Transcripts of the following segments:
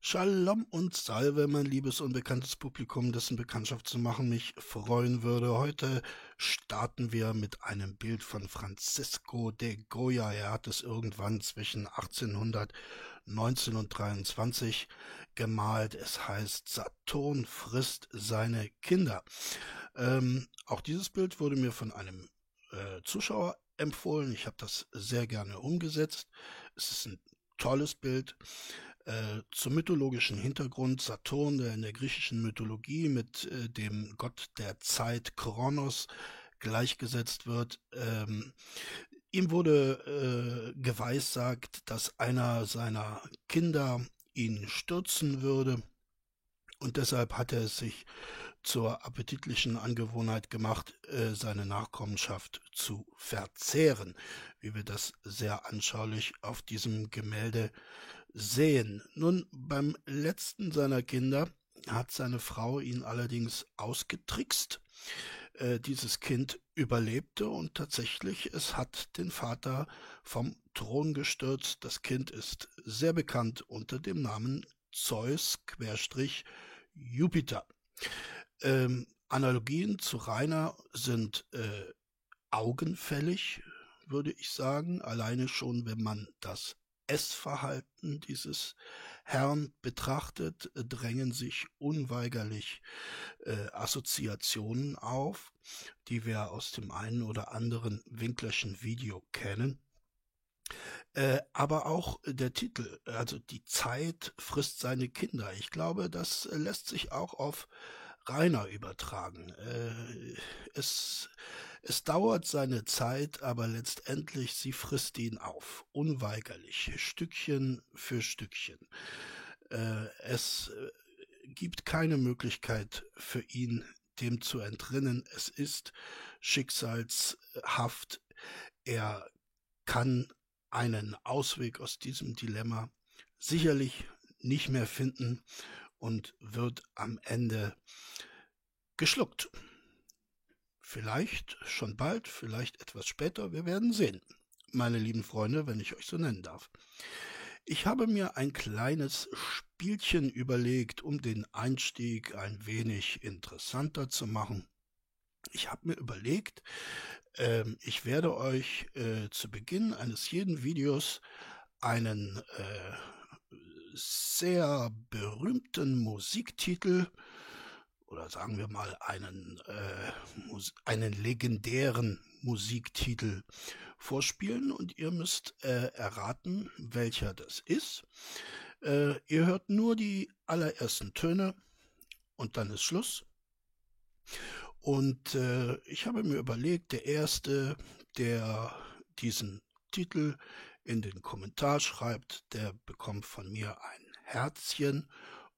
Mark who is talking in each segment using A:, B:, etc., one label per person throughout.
A: Shalom und Salve, mein liebes unbekanntes Publikum, dessen Bekanntschaft zu machen mich freuen würde. Heute starten wir mit einem Bild von Francisco de Goya. Er hat es irgendwann zwischen 1800 19 und 23 gemalt. Es heißt Saturn frisst seine Kinder. Ähm, auch dieses Bild wurde mir von einem äh, Zuschauer empfohlen. Ich habe das sehr gerne umgesetzt. Es ist ein tolles Bild. Äh, zum mythologischen Hintergrund Saturn, der in der griechischen Mythologie mit äh, dem Gott der Zeit Kronos gleichgesetzt wird. Ähm, ihm wurde äh, geweissagt, dass einer seiner Kinder ihn stürzen würde und deshalb hat er es sich zur appetitlichen Angewohnheit gemacht, äh, seine Nachkommenschaft zu verzehren, wie wir das sehr anschaulich auf diesem Gemälde sehen. Nun, beim letzten seiner Kinder hat seine Frau ihn allerdings ausgetrickst. Äh, dieses Kind überlebte und tatsächlich, es hat den Vater vom Thron gestürzt. Das Kind ist sehr bekannt unter dem Namen Zeus Jupiter. Ähm, Analogien zu Rainer sind äh, augenfällig, würde ich sagen, alleine schon, wenn man das Essverhalten dieses Herrn betrachtet, äh, drängen sich unweigerlich äh, Assoziationen auf, die wir aus dem einen oder anderen Winklerschen Video kennen. Äh, aber auch der Titel, also die Zeit frisst seine Kinder. Ich glaube, das lässt sich auch auf Rainer übertragen. Äh, es es dauert seine Zeit, aber letztendlich sie frisst ihn auf, unweigerlich, Stückchen für Stückchen. Äh, es äh, gibt keine Möglichkeit für ihn, dem zu entrinnen. Es ist schicksalshaft. Er kann einen Ausweg aus diesem Dilemma sicherlich nicht mehr finden und wird am Ende geschluckt. Vielleicht schon bald, vielleicht etwas später, wir werden sehen, meine lieben Freunde, wenn ich euch so nennen darf. Ich habe mir ein kleines Spielchen überlegt, um den Einstieg ein wenig interessanter zu machen. Ich habe mir überlegt, äh, ich werde euch äh, zu Beginn eines jeden Videos einen äh, sehr berühmten Musiktitel oder sagen wir mal einen, äh, einen legendären Musiktitel vorspielen und ihr müsst äh, erraten, welcher das ist. Äh, ihr hört nur die allerersten Töne und dann ist Schluss. Und äh, ich habe mir überlegt, der erste, der diesen Titel in den Kommentar schreibt, der bekommt von mir ein Herzchen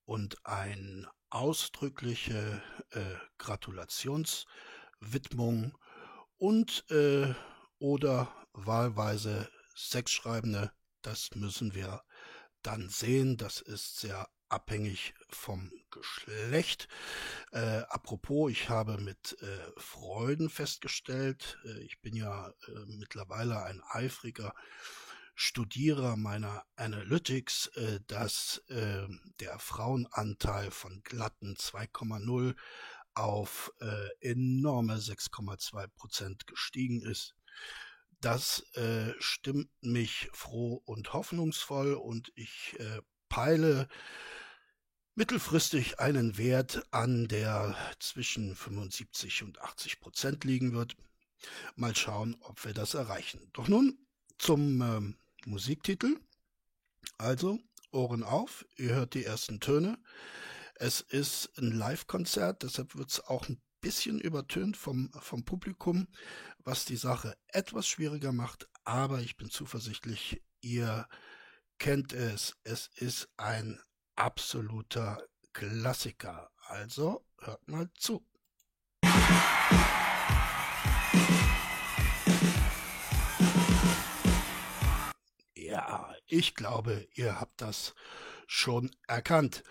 A: und ein ausdrückliche äh, Gratulationswidmung und äh, oder wahlweise Sexschreibende, das müssen wir dann sehen. Das ist sehr abhängig vom Geschlecht. Äh, apropos, ich habe mit äh, Freuden festgestellt, äh, ich bin ja äh, mittlerweile ein eifriger Studierer meiner Analytics, äh, dass äh, der Frauenanteil von glatten 2,0 auf äh, enorme 6,2 Prozent gestiegen ist. Das äh, stimmt mich froh und hoffnungsvoll und ich äh, peile mittelfristig einen Wert an, der zwischen 75 und 80 Prozent liegen wird. Mal schauen, ob wir das erreichen. Doch nun zum ähm, Musiktitel. Also, Ohren auf, ihr hört die ersten Töne. Es ist ein Live-Konzert, deshalb wird es auch ein bisschen übertönt vom, vom Publikum, was die Sache etwas schwieriger macht, aber ich bin zuversichtlich, ihr kennt es. Es ist ein absoluter Klassiker. Also hört mal zu. Ja, ich glaube, ihr habt das schon erkannt.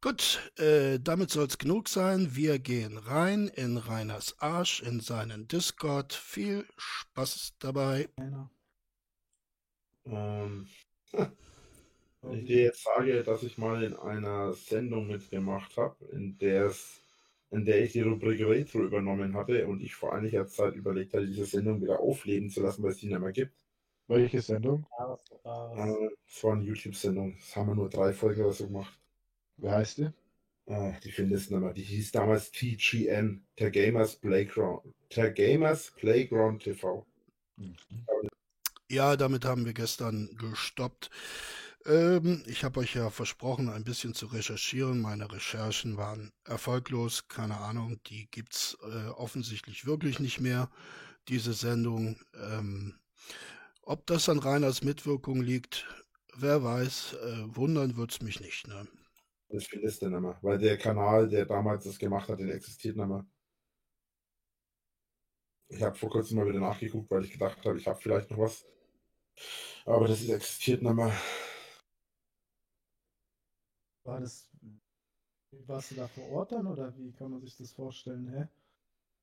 A: Gut, äh, damit soll es genug sein. Wir gehen rein in Reiners Arsch, in seinen Discord. Viel Spaß dabei.
B: Ähm. Wenn ich dir jetzt sage, dass ich mal in einer Sendung mitgemacht habe, in der es in der ich die Rubrik Retro übernommen hatte und ich vor einiger Zeit überlegt hatte, diese Sendung wieder aufleben zu lassen, weil es die nicht mehr gibt.
C: Welche Sendung?
B: Äh, eine YouTube-Sendung. Das haben wir nur drei Folgen oder so gemacht.
C: Wer heißt die?
B: Äh, die findest du mehr. Die hieß damals TGN, der Gamers Playground. Der Gamers Playground TV.
A: Mhm. Ja, damit haben wir gestern gestoppt. Ähm, ich habe euch ja versprochen, ein bisschen zu recherchieren. Meine Recherchen waren erfolglos. Keine Ahnung, die gibt's äh, offensichtlich wirklich nicht mehr, diese Sendung. Ähm, ob das an Reiners Mitwirkung liegt, wer weiß. Äh, wundern wird's mich nicht. Ne?
B: Das findest du nicht mehr, weil der Kanal, der damals das gemacht hat, den existiert nicht mehr. Ich habe vor kurzem mal wieder nachgeguckt, weil ich gedacht habe, ich habe vielleicht noch was. Aber das existiert nicht mehr.
D: War das. Warst du da vor Ort dann oder wie kann man sich das vorstellen? Hä?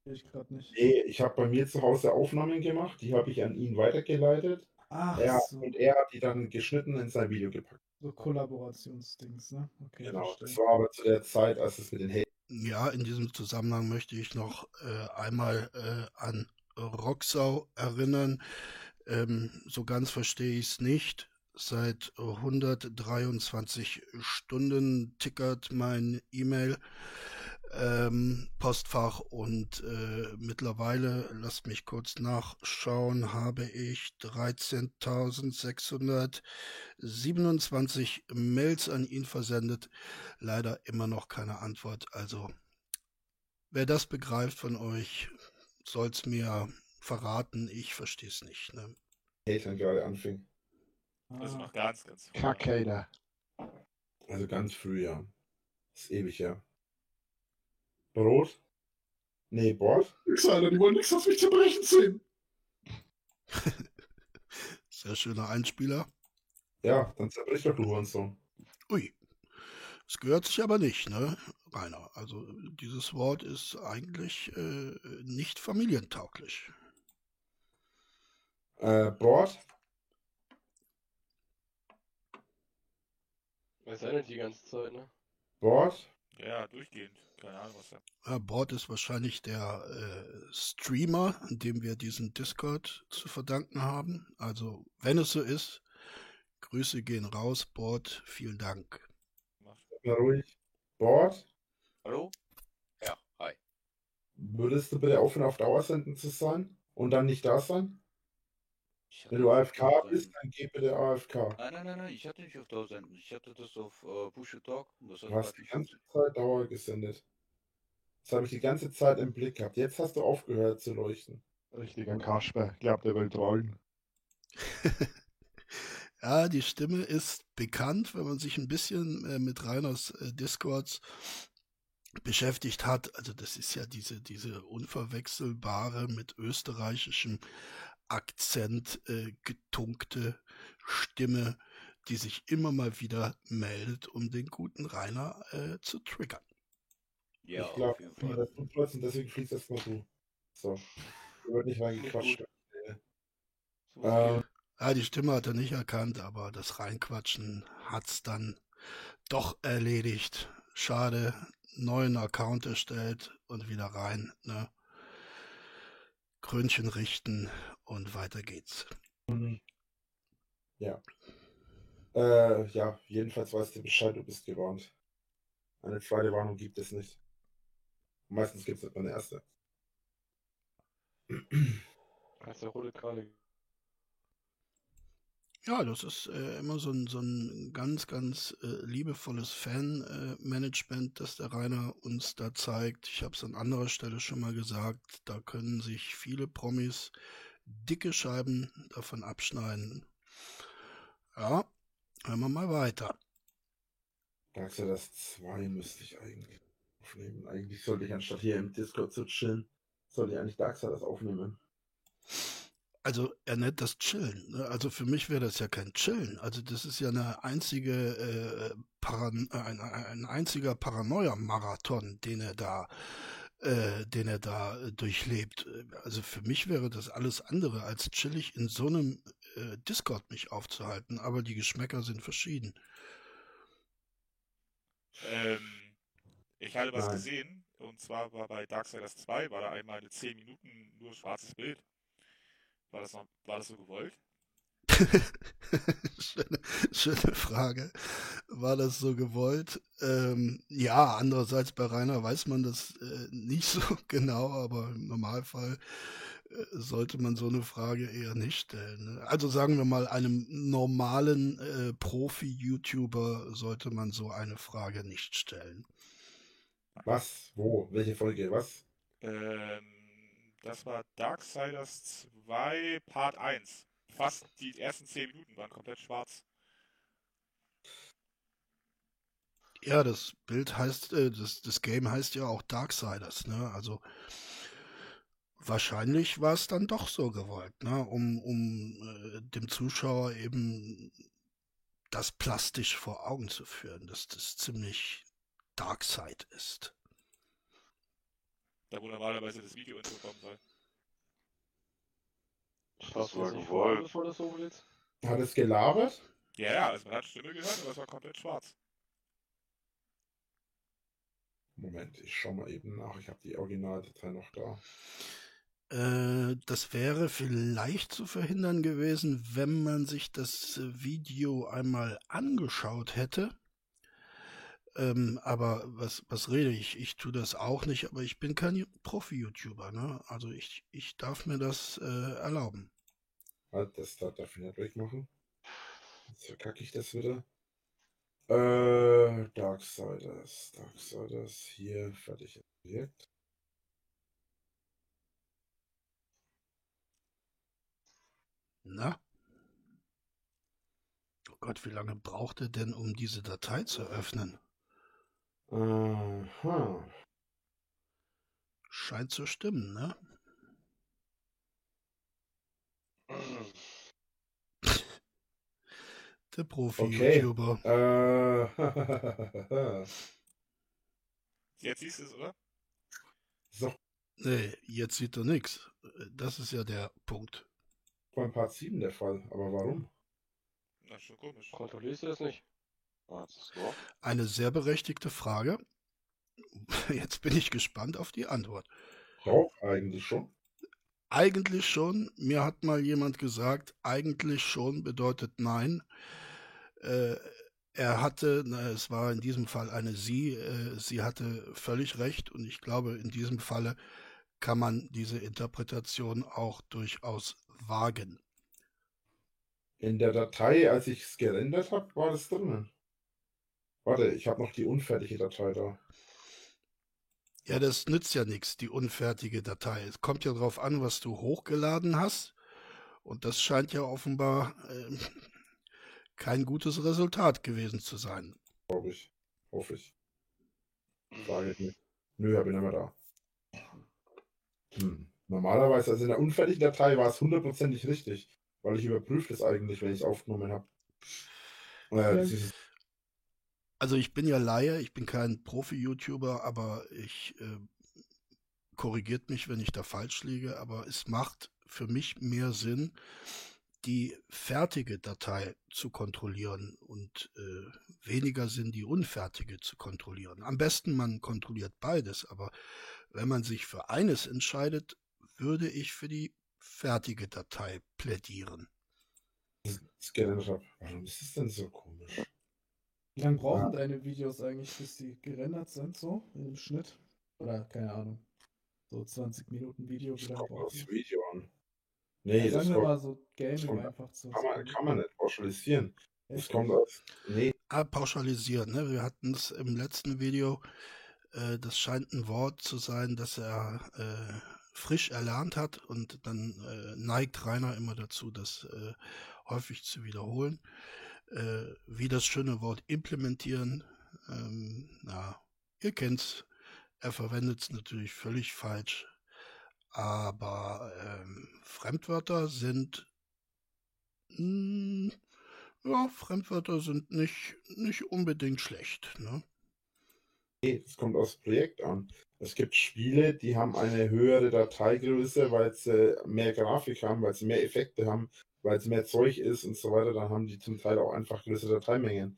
D: Ich gerade nicht.
B: Nee, ich habe bei mir zu Hause Aufnahmen gemacht, die habe ich an ihn weitergeleitet. Ach, er, so. Und er hat die dann geschnitten in sein Video gepackt.
D: So Kollaborationsdings, ne?
B: Okay, genau, verstehe. das war aber zu der Zeit, als es mit den Hey.
A: Ja, in diesem Zusammenhang möchte ich noch äh, einmal äh, an Roxau erinnern. Ähm, so ganz verstehe ich es nicht. Seit 123 Stunden tickert mein E-Mail ähm, Postfach und äh, mittlerweile, lasst mich kurz nachschauen, habe ich 13.627 Mails an ihn versendet. Leider immer noch keine Antwort. Also, wer das begreift von euch, soll es mir verraten. Ich verstehe es nicht. Ne?
B: Eltern gerade anfing.
E: Also noch ganz, ganz
C: früh. Kackader.
B: Also ganz früh, ja. Das ist ewig, ja. Brot? Nee, Bord?
C: Nix, Alter, die wollen nichts aus mich zerbrechen sehen.
A: Sehr schöner Einspieler.
B: Ja, dann zerbrich doch du Hurensohn.
A: Ui. Es gehört sich aber nicht, ne, Rainer? Also dieses Wort ist eigentlich äh, nicht familientauglich.
B: Äh, Bord?
E: Was ist nicht die ganze Zeit, ne?
B: Bord?
E: Ja, durchgehend. Keine Ahnung, was
A: da. Ja, Bord ist wahrscheinlich der äh, Streamer, dem wir diesen Discord zu verdanken haben. Also, wenn es so ist, Grüße gehen raus, Bord. Vielen Dank.
B: Na ruhig. Bord?
E: Hallo? Ja, hi.
B: Würdest du bitte aufhören, auf Dauer senden zu sein und dann nicht da sein? Wenn du AFK bist, dann geh bitte AFK.
E: Nein, nein, nein, nein, ich hatte nicht auf Dauer senden. Ich hatte das auf äh, Push Talk.
B: Das du hast die ganze Zeit Dauer gesendet. Das habe ich die ganze Zeit im Blick gehabt. Jetzt hast du aufgehört zu leuchten.
C: Richtiger Kasper. Glaubt, er will trollen.
A: ja, die Stimme ist bekannt, wenn man sich ein bisschen äh, mit Reiners äh, Discords beschäftigt hat. Also das ist ja diese, diese unverwechselbare mit österreichischem Akzent äh, getunkte Stimme, die sich immer mal wieder meldet, um den guten Rainer äh, zu triggern.
B: Ja, ich glaube, das tut trotzdem, deswegen fließt das mal du. So. Du wird nicht reingequatscht.
A: Ähm, ja, die Stimme hat er nicht erkannt, aber das Reinquatschen hat's dann doch erledigt. Schade, neuen Account erstellt und wieder rein. Ne? Krönchen richten und weiter geht's.
B: Mhm. Ja. Äh, ja, jedenfalls weißt du Bescheid, du bist gewarnt. Eine zweite Warnung gibt es nicht. Meistens gibt es eine erste.
E: Als der rote gerade
A: ja, das ist äh, immer so ein, so ein ganz, ganz äh, liebevolles Fan-Management, äh, das der Rainer uns da zeigt. Ich habe es an anderer Stelle schon mal gesagt, da können sich viele Promis dicke Scheiben davon abschneiden. Ja, hören wir mal weiter.
B: Sagst das 2 müsste ich eigentlich aufnehmen. Eigentlich sollte ich anstatt hier im Discord zu chillen, sollte ich eigentlich Darksiders aufnehmen.
A: Also er nennt das Chillen. Ne? Also für mich wäre das ja kein Chillen. Also das ist ja eine einzige äh, Paran ein, ein einziger Paranoia-Marathon, den er da äh, den er da äh, durchlebt. Also für mich wäre das alles andere als chillig in so einem äh, Discord mich aufzuhalten, aber die Geschmäcker sind verschieden.
F: Ähm, ich hatte was gesehen, und zwar war bei Darksiders 2, war da einmal eine 10 Minuten nur schwarzes Bild. War das, noch, war das so gewollt?
A: schöne, schöne Frage. War das so gewollt? Ähm, ja, andererseits bei Rainer weiß man das äh, nicht so genau, aber im Normalfall äh, sollte man so eine Frage eher nicht stellen. Ne? Also sagen wir mal, einem normalen äh, Profi-YouTuber sollte man so eine Frage nicht stellen.
B: Was? Wo? Welche Folge? Was?
F: Ähm, das war Darksiders 2 Part 1. Fast die ersten 10 Minuten waren komplett schwarz.
A: Ja, das Bild heißt, äh, das, das Game heißt ja auch Darksiders, ne? Also wahrscheinlich war es dann doch so gewollt, ne? Um, um äh, dem Zuschauer eben das plastisch vor Augen zu führen, dass das ziemlich Darkside ist.
F: Da wo normalerweise das Video intro kommen soll.
G: Das war gewollt. Bevor das hochlädt.
B: Hat es gelabert?
F: Ja, ja, also man hat Stimme gehört, aber es war komplett schwarz.
B: Moment, ich schau mal eben nach. Ich habe die Originaldatei noch da.
A: Äh, das wäre vielleicht zu verhindern gewesen, wenn man sich das Video einmal angeschaut hätte. Ähm, aber was, was rede ich? Ich tue das auch nicht, aber ich bin kein Profi-YouTuber, ne? Also ich, ich darf mir das äh, erlauben.
B: Halt, das da darf ich nicht wegmachen. Jetzt verkacke ich das wieder. Äh, Darksiders. Darksiders. Hier, fertig. Projekt.
A: Na? Oh Gott, wie lange braucht er denn, um diese Datei zu öffnen?
B: Aha.
A: Scheint zu stimmen, ne? Der Profi-YouTuber.
B: Äh,
F: Jetzt siehst du es, oder?
B: so,
A: Nee, jetzt sieht er nix. Das ist ja der Punkt.
B: beim Part 7 der Fall. Aber warum?
F: Na, schon komisch.
G: Kontrollierst du das nicht? So.
A: Eine sehr berechtigte Frage. Jetzt bin ich gespannt auf die Antwort.
B: Doch, eigentlich schon.
A: Eigentlich schon. Mir hat mal jemand gesagt, eigentlich schon bedeutet nein. Äh, er hatte, na, es war in diesem Fall eine Sie, äh, sie hatte völlig recht und ich glaube, in diesem Falle kann man diese Interpretation auch durchaus wagen.
B: In der Datei, als ich es gerendert habe, war das drinnen. Warte, ich habe noch die unfertige Datei da.
A: Ja, das nützt ja nichts, die unfertige Datei. Es kommt ja darauf an, was du hochgeladen hast. Und das scheint ja offenbar äh, kein gutes Resultat gewesen zu sein.
B: Glaube ich. Hoffe ich. Sage ich nicht. Nö, nicht mehr da. Hm. Normalerweise, also in der unfertigen Datei war es hundertprozentig richtig, weil ich überprüfe das eigentlich, wenn ich es aufgenommen habe. Äh, ist-
A: Also ich bin ja Laie, ich bin kein Profi-YouTuber, aber ich äh, korrigiert mich, wenn ich da falsch liege, aber es macht für mich mehr Sinn, die fertige Datei zu kontrollieren und äh, weniger Sinn, die unfertige zu kontrollieren. Am besten man kontrolliert beides, aber wenn man sich für eines entscheidet, würde ich für die fertige Datei plädieren.
B: habe. Warum ist das denn so komisch?
D: Wie lange brauchen deine Videos eigentlich, bis die gerendert sind, so im Schnitt? Oder keine Ahnung. So 20 Minuten Video,
B: Das
D: braucht
B: aufs
D: ihr?
B: Video an. Nee,
D: Ja,
B: das
D: sagen wir
B: kommt,
D: mal so Gaming
B: kommt-
D: einfach zu.
B: kann, man, kann man nicht pauschalisieren. Das
D: Echt?
B: kommt aus. Nee,
A: Ah, pauschalisieren, ne? Wir hatten es im letzten Video, äh, das scheint ein Wort zu sein, das er äh, frisch erlernt hat und dann äh, neigt Rainer immer dazu, das äh, häufig zu wiederholen. Äh, wie das schöne Wort implementieren, ähm, na, ihr kennt's, er verwendet es natürlich völlig falsch, aber ähm, Fremdwörter sind mh, ja, Fremdwörter sind nicht, nicht unbedingt schlecht. Ne?
B: Es kommt aufs Projekt an. Es gibt Spiele, die haben eine höhere Dateigröße, weil sie mehr Grafik haben, weil sie mehr Effekte haben, weil es mehr Zeug ist und so weiter, dann haben die zum Teil auch einfach größere Dateimengen.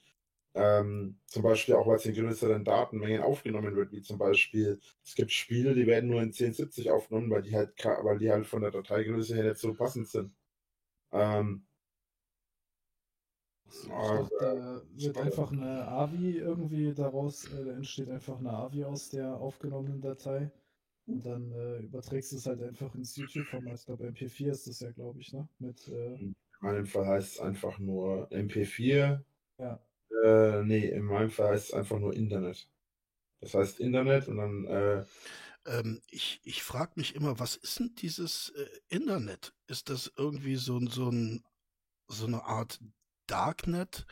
B: Ähm, zum Beispiel auch, weil es in größeren Datenmengen aufgenommen wird, wie zum Beispiel, es gibt Spiele, die werden nur in 1070 aufgenommen, weil die halt, weil die halt von der Dateigröße her nicht so passend sind. Ähm,
D: Ich dachte, da wird einfach eine AVI irgendwie daraus, äh, da entsteht einfach eine AVI aus der aufgenommenen Datei. Und dann äh, überträgst du es halt einfach ins YouTube-Format. Ich glaube, MP4 ist das ja, glaube ich, ne? Mit, äh,
B: in meinem Fall heißt es einfach nur MP4.
D: ja.
B: Äh, nee, in meinem Fall heißt es einfach nur Internet. Das heißt Internet und dann, äh,
A: Ähm, ich ich frage mich immer, was ist denn dieses äh, Internet? Ist das irgendwie so, ein- so, ein, so eine Art Darknet,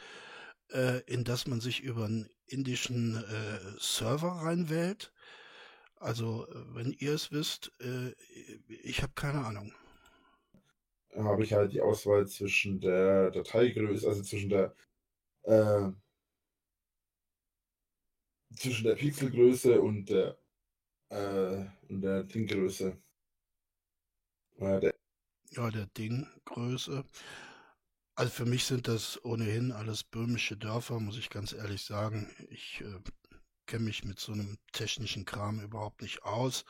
A: äh, in das man sich über einen indischen äh, Server reinwählt? Also, wenn ihr es wisst, äh, ich habe keine Ahnung.
B: habe ich halt die Auswahl zwischen der Dateigröße, also zwischen der äh, zwischen der Pixelgröße und der äh, und der Dinggröße. Äh, der,
A: Ja, der Dinggröße. Also für mich sind das ohnehin alles böhmische Dörfer, muss ich ganz ehrlich sagen. Ich äh, kenne mich mit so einem technischen Kram überhaupt nicht aus.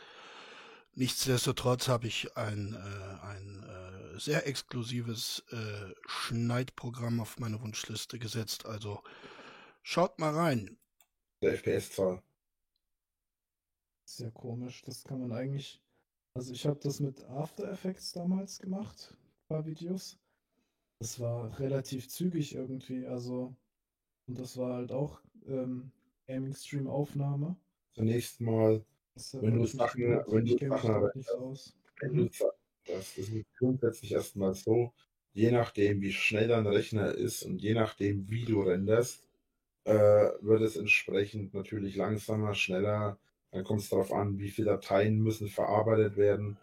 A: Nichtsdestotrotz habe ich ein, äh, ein äh, sehr exklusives äh, Schneidprogramm auf meine Wunschliste gesetzt. Also schaut mal rein.
B: der FPS-Zahl.
D: Sehr komisch. Das kann man eigentlich. Also ich habe das mit After Effects damals gemacht, ein paar Videos. Das war relativ zügig irgendwie, also und das war halt auch ähm, Gaming Stream Aufnahme.
B: Zunächst mal, Wenn du Sachen-
D: gewundert.
B: wenn du Sachen
D: aus.
B: wenn du das ist grundsätzlich erstmal so, je nachdem, wie schnell dein Rechner ist und je nachdem, wie du renderst, äh, wird es entsprechend natürlich langsamer, schneller. Dann kommt es darauf an, wie viele Dateien müssen verarbeitet werden.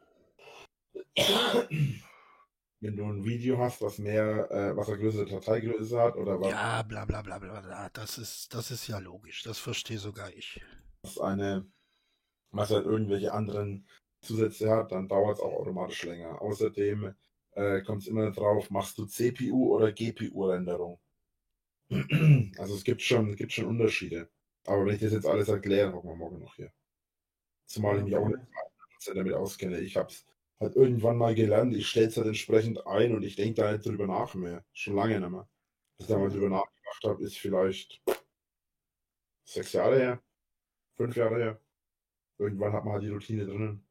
B: Wenn du ein Video hast, was mehr, äh, was eine größere Dateigröße hat oder was,
A: Ja, bla bla bla bla bla. Das ist, das ist ja logisch. Das verstehe sogar ich.
B: was eine, was halt irgendwelche anderen Zusätze hat, dann dauert es auch automatisch länger. Außerdem äh, kommt es immer drauf, machst du CPU oder GPU-Renderung. Also es gibt schon, gibt schon Unterschiede. Aber wenn ich das jetzt alles erkläre, hocken wir morgen noch hier. Zumal ich mich auch nicht 100% damit auskenne. Ich habe es halt irgendwann mal gelernt, ich stelle es halt entsprechend ein und ich denke da nicht drüber nach mehr. Schon lange nicht mehr. Dass ich da mal drüber nachgedacht habe, ist vielleicht sechs Jahre her, fünf Jahre her. Irgendwann hat man halt die Routine drinnen.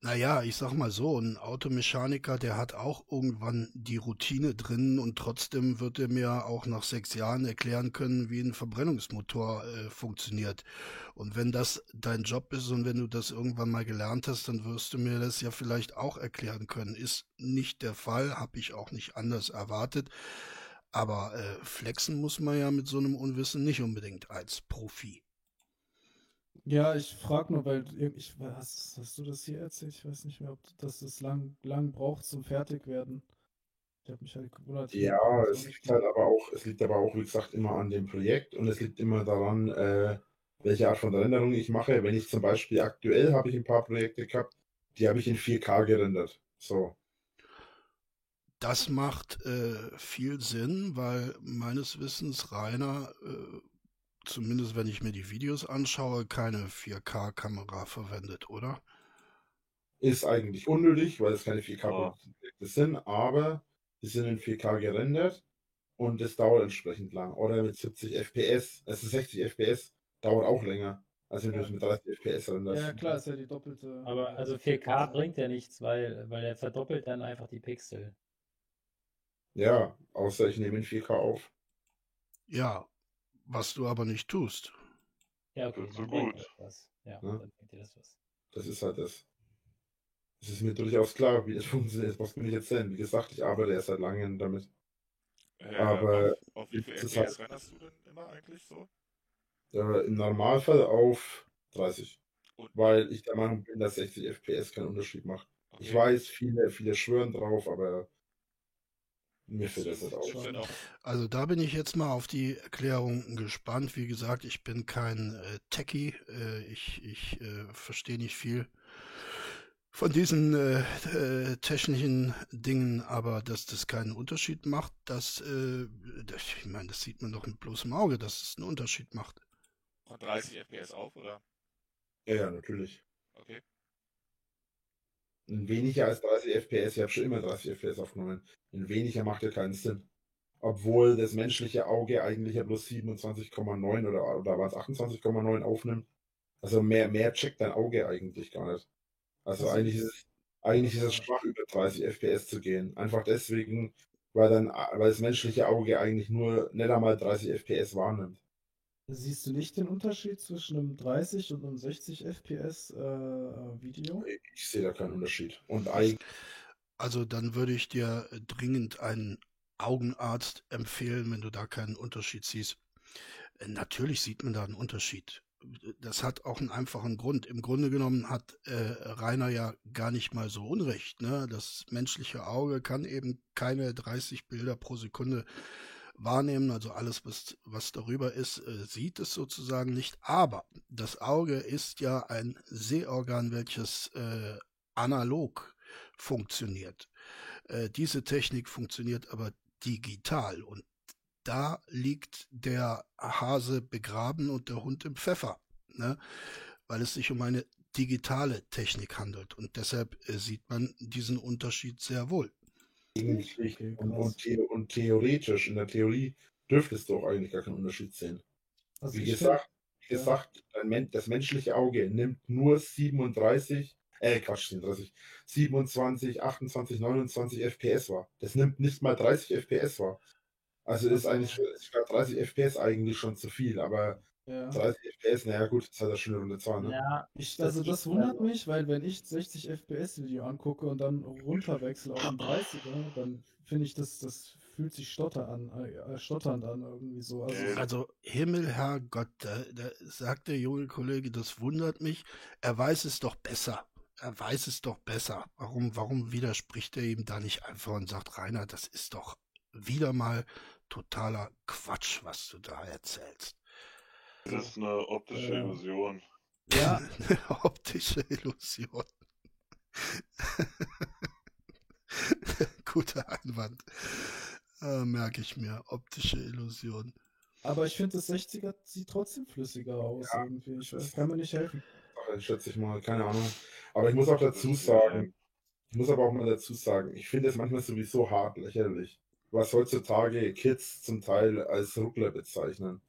A: Naja, ich sag mal so, ein Automechaniker, der hat auch irgendwann die Routine drin und trotzdem wird er mir auch nach sechs Jahren erklären können, wie ein Verbrennungsmotor äh, funktioniert. Und wenn das dein Job ist und wenn du das irgendwann mal gelernt hast, dann wirst du mir das ja vielleicht auch erklären können. Ist nicht der Fall, habe ich auch nicht anders erwartet. Aber äh, flexen muss man ja mit so einem Unwissen nicht unbedingt als Profi.
D: Ja, ich frage nur, weil ich, hast, hast du das hier erzählt? Ich weiß nicht mehr, ob das das lang, lang braucht zum Fertigwerden. Ich habe mich halt gewundert.
B: Ja, es liegt halt aber auch, es liegt aber auch, wie gesagt, immer an dem Projekt und es liegt immer daran, äh, welche Art von Renderung ich mache. Wenn ich zum Beispiel aktuell habe ich ein paar Projekte gehabt, die habe ich in 4K gerendert. So.
A: Das macht äh, viel Sinn, weil meines Wissens Rainer, äh, zumindest wenn ich mir die Videos anschaue, keine 4K-Kamera verwendet, oder?
B: Ist eigentlich unnötig, weil es keine
G: Ja.
B: 4K-Projekte sind, aber die sind in 4K gerendert und es dauert entsprechend lang. Oder mit 70 FPS, es ist 60 FPS, dauert auch länger, als wenn du
D: Ja.
B: es mit 30 FPS renderst.
D: Ja, klar, ist ja die doppelte.
H: Aber also 4K bringt ja nichts, weil, weil er verdoppelt dann einfach die Pixel.
B: Ja, außer ich nehme in 4K auf.
A: Ja, was du aber nicht tust.
H: Ja, okay,
G: Das ist so gut.
H: das was. Ja,
B: Ja.
H: dann bringt dir das was.
B: Das ist halt das. Es ist mir durchaus klar, wie das funktioniert. Was bin ich jetzt denn? Wie gesagt, ich arbeite erst seit langem damit.
F: Äh,
B: Aber
F: auf, auf wie viel FPS renderst du denn immer eigentlich so?
B: Äh, Im Normalfall auf 30.
F: Und-
B: Weil ich der Meinung bin, dass 60 FPS keinen Unterschied macht. Ich
F: Okay.
B: weiß, viele, viele schwören drauf, aber mir fällt das nicht auf.
F: Auch,
A: Also da bin ich jetzt mal auf die Erklärung gespannt. Wie gesagt, ich bin kein äh, Techie. Äh, ich ich äh, verstehe nicht viel von diesen äh, äh, technischen Dingen, aber dass das keinen Unterschied macht, das, äh, das ich meine, das sieht man doch mit bloßem Auge, dass es einen Unterschied macht.
F: Von 30 FPS auf, oder?
B: Ja, ja, natürlich.
F: Okay.
B: In weniger als 30 FPS, ich habe schon immer 30 FPS aufgenommen. In weniger macht ja keinen Sinn. Obwohl das menschliche Auge eigentlich ja bloß 27,9 oder, oder was 28,9 aufnimmt. Also mehr, mehr checkt dein Auge eigentlich gar nicht. Also,
D: Also
B: eigentlich ist es, eigentlich ist es schwach, über 30 FPS zu gehen. Einfach deswegen, weil dann, weil das menschliche Auge eigentlich nur nicht einmal 30 FPS wahrnimmt.
D: Siehst du nicht den Unterschied zwischen einem 30 und einem 60 FPS äh, Video?
B: Ich sehe da keinen Unterschied. Und
A: Also dann würde ich dir äh, dringend einen Augenarzt empfehlen, wenn du da keinen Unterschied siehst. Äh, Natürlich sieht man da einen Unterschied. Das hat auch einen einfachen Grund. Im Grunde genommen hat äh, Rainer ja gar nicht mal so Unrecht. Ne? Das menschliche Auge kann eben keine 30 Bilder pro Sekunde wahrnehmen. Also alles, was, was darüber ist, äh, sieht es sozusagen nicht. Aber das Auge ist ja ein Sehorgan, welches äh, analog funktioniert. Äh, diese Technik funktioniert aber digital und da liegt der Hase begraben und der Hund im Pfeffer, ne? weil es sich um eine digitale Technik handelt und deshalb äh, sieht man diesen Unterschied sehr wohl.
B: Eigentlich
D: Okay,
B: und, und, the und theoretisch, in der Theorie, dürftest du auch eigentlich gar keinen Unterschied sehen.
D: Also
B: Wie gesagt, wie
D: ja.
B: gesagt das menschliche Auge nimmt nur 37, äh, Quatsch, 37, 27, 28, 29 FPS wahr. Das nimmt nicht mal 30 FPS wahr. Also ist eigentlich schon- ist gerade 30 FPS eigentlich schon zu viel, aber
D: Ja.
B: 30 FPS, naja gut, das hat er schon eine runde Zahl, ne?
H: Ja,
D: Ich,
H: Das
D: also das wundert
H: also.
D: mich, weil wenn ich 60 FPS Video angucke und dann runterwechsel auf einen 30er, dann finde ich das, das fühlt sich stotter an, äh, stotternd an irgendwie so. Also,
A: Also Himmel, Herrgott, da, da sagt der junge Kollege, das wundert mich. Er weiß es doch besser. Er weiß es doch besser. Warum, warum widerspricht er ihm da nicht einfach und sagt, Rainer, das ist doch wieder mal totaler Quatsch, was du da erzählst.
I: Das ist eine optische
D: Ja.
I: Illusion.
D: ja,
A: Optische Illusion. Guter Einwand. Äh, merke ich mir. Optische Illusion.
D: aber ich finde das 60er sieht trotzdem flüssiger aus
B: Ja,
D: irgendwie. Ich
B: das
D: weiß, kann mir nicht helfen.
B: Sache, schätze ich mal, keine Ahnung. Aber ich muss auch dazu sagen, ich muss aber auch mal dazu sagen, ich finde es manchmal sowieso hart lächerlich, was heutzutage Kids zum Teil als Ruckler bezeichnen.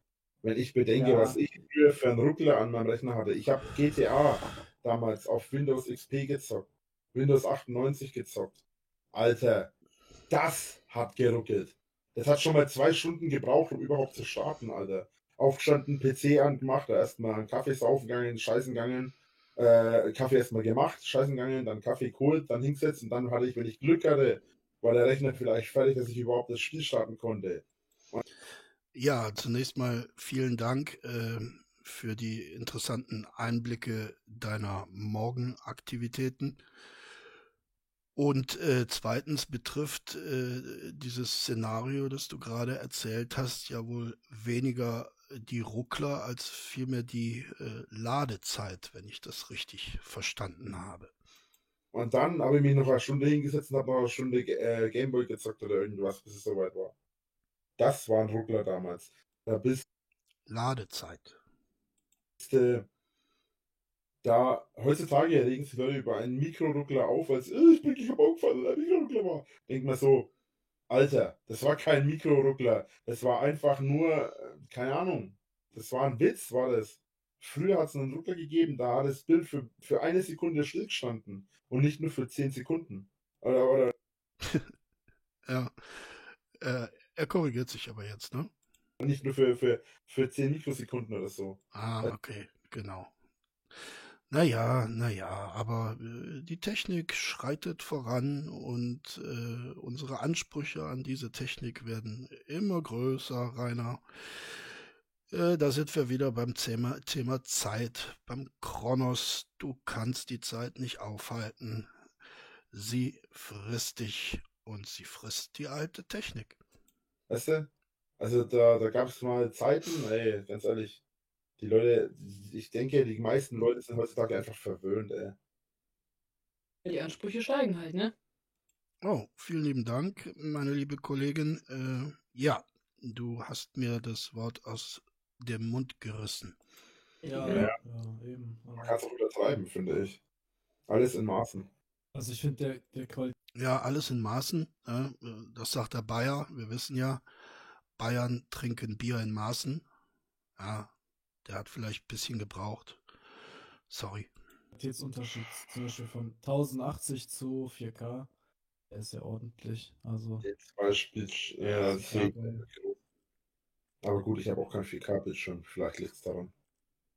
B: Wenn ich bedenke,
D: Ja.
B: was ich früher für einen Ruckler an meinem Rechner hatte. Ich habe GTA damals auf Windows XP gezockt, Windows 98 gezockt. Alter, das hat geruckelt. Das hat schon mal zwei Stunden gebraucht, um überhaupt zu starten, Alter. Aufgestanden, PC angemacht, da erstmal einen Kaffee saufen gegangen, scheißen gegangen, äh, Kaffee erstmal gemacht, scheißen gegangen, dann Kaffee geholt, dann hingesetzt und dann hatte ich, wenn ich Glück hatte, war der Rechner vielleicht fertig, dass ich überhaupt das Spiel starten konnte.
A: Ja, zunächst mal vielen Dank äh, für die interessanten Einblicke deiner Morgenaktivitäten. Und äh, zweitens betrifft äh, dieses Szenario, das du gerade erzählt hast, ja wohl weniger die Ruckler als vielmehr die äh, Ladezeit, wenn ich das richtig verstanden habe.
B: Und dann habe ich mich noch eine Stunde hingesetzt und habe eine Stunde äh, Gameboy gezockt oder irgendwas, bis es soweit war. Das war ein Ruckler damals. Da bist
A: Ladezeit.
B: du da, heutzutage regen sich Leute über einen Mikroruckler auf, als äh, ich bin aufgefallen, dass ein Mikroruckler war. Denkt man so, Alter, das war kein Mikroruckler, das war einfach nur, äh, keine Ahnung, das war ein Witz, war das. Früher hat es einen Ruckler gegeben, da hat das Bild für, für eine Sekunde stillgestanden und nicht nur für 10 Sekunden. Oder, oder
A: Ja. Äh, er korrigiert sich aber jetzt, ne?
B: nicht nur für, für, für 10 Mikrosekunden oder so.
A: Ah, okay, genau. Naja, naja, aber äh, die Technik schreitet voran und äh, unsere Ansprüche an diese Technik werden immer größer, Rainer. Äh, da sind wir wieder beim Thema, Thema Zeit, beim Kronos. Du kannst die Zeit nicht aufhalten. Sie frisst dich und sie frisst die alte Technik.
B: Weißt du? Also da, da gab es mal Zeiten, ey, ganz ehrlich, die Leute, ich denke, die meisten Leute sind heutzutage einfach verwöhnt, ey.
J: Die Ansprüche steigen halt, ne?
A: Oh, vielen lieben Dank, meine liebe Kollegin. Äh, ja, du hast mir das Wort aus dem Mund gerissen.
D: Ja,
B: Ja.
D: ja, eben.
B: Man kann es auch übertreiben, finde ich. Alles in Maßen.
D: Also ich finde, der, der Qualität
A: Ja, alles in Maßen. äh, das sagt der Bayer. Wir wissen ja, Bayern trinken Bier in Maßen. Ja, der hat vielleicht ein bisschen gebraucht. Sorry.
D: Qualitätsunterschied zum Beispiel von 1080 zu 4K, der ist ja ordentlich. Also,
B: Zum Beispiel, ja,
D: Ja.
B: Aber gut, ich habe auch kein 4K-Bildschirm. Vielleicht liegt es daran.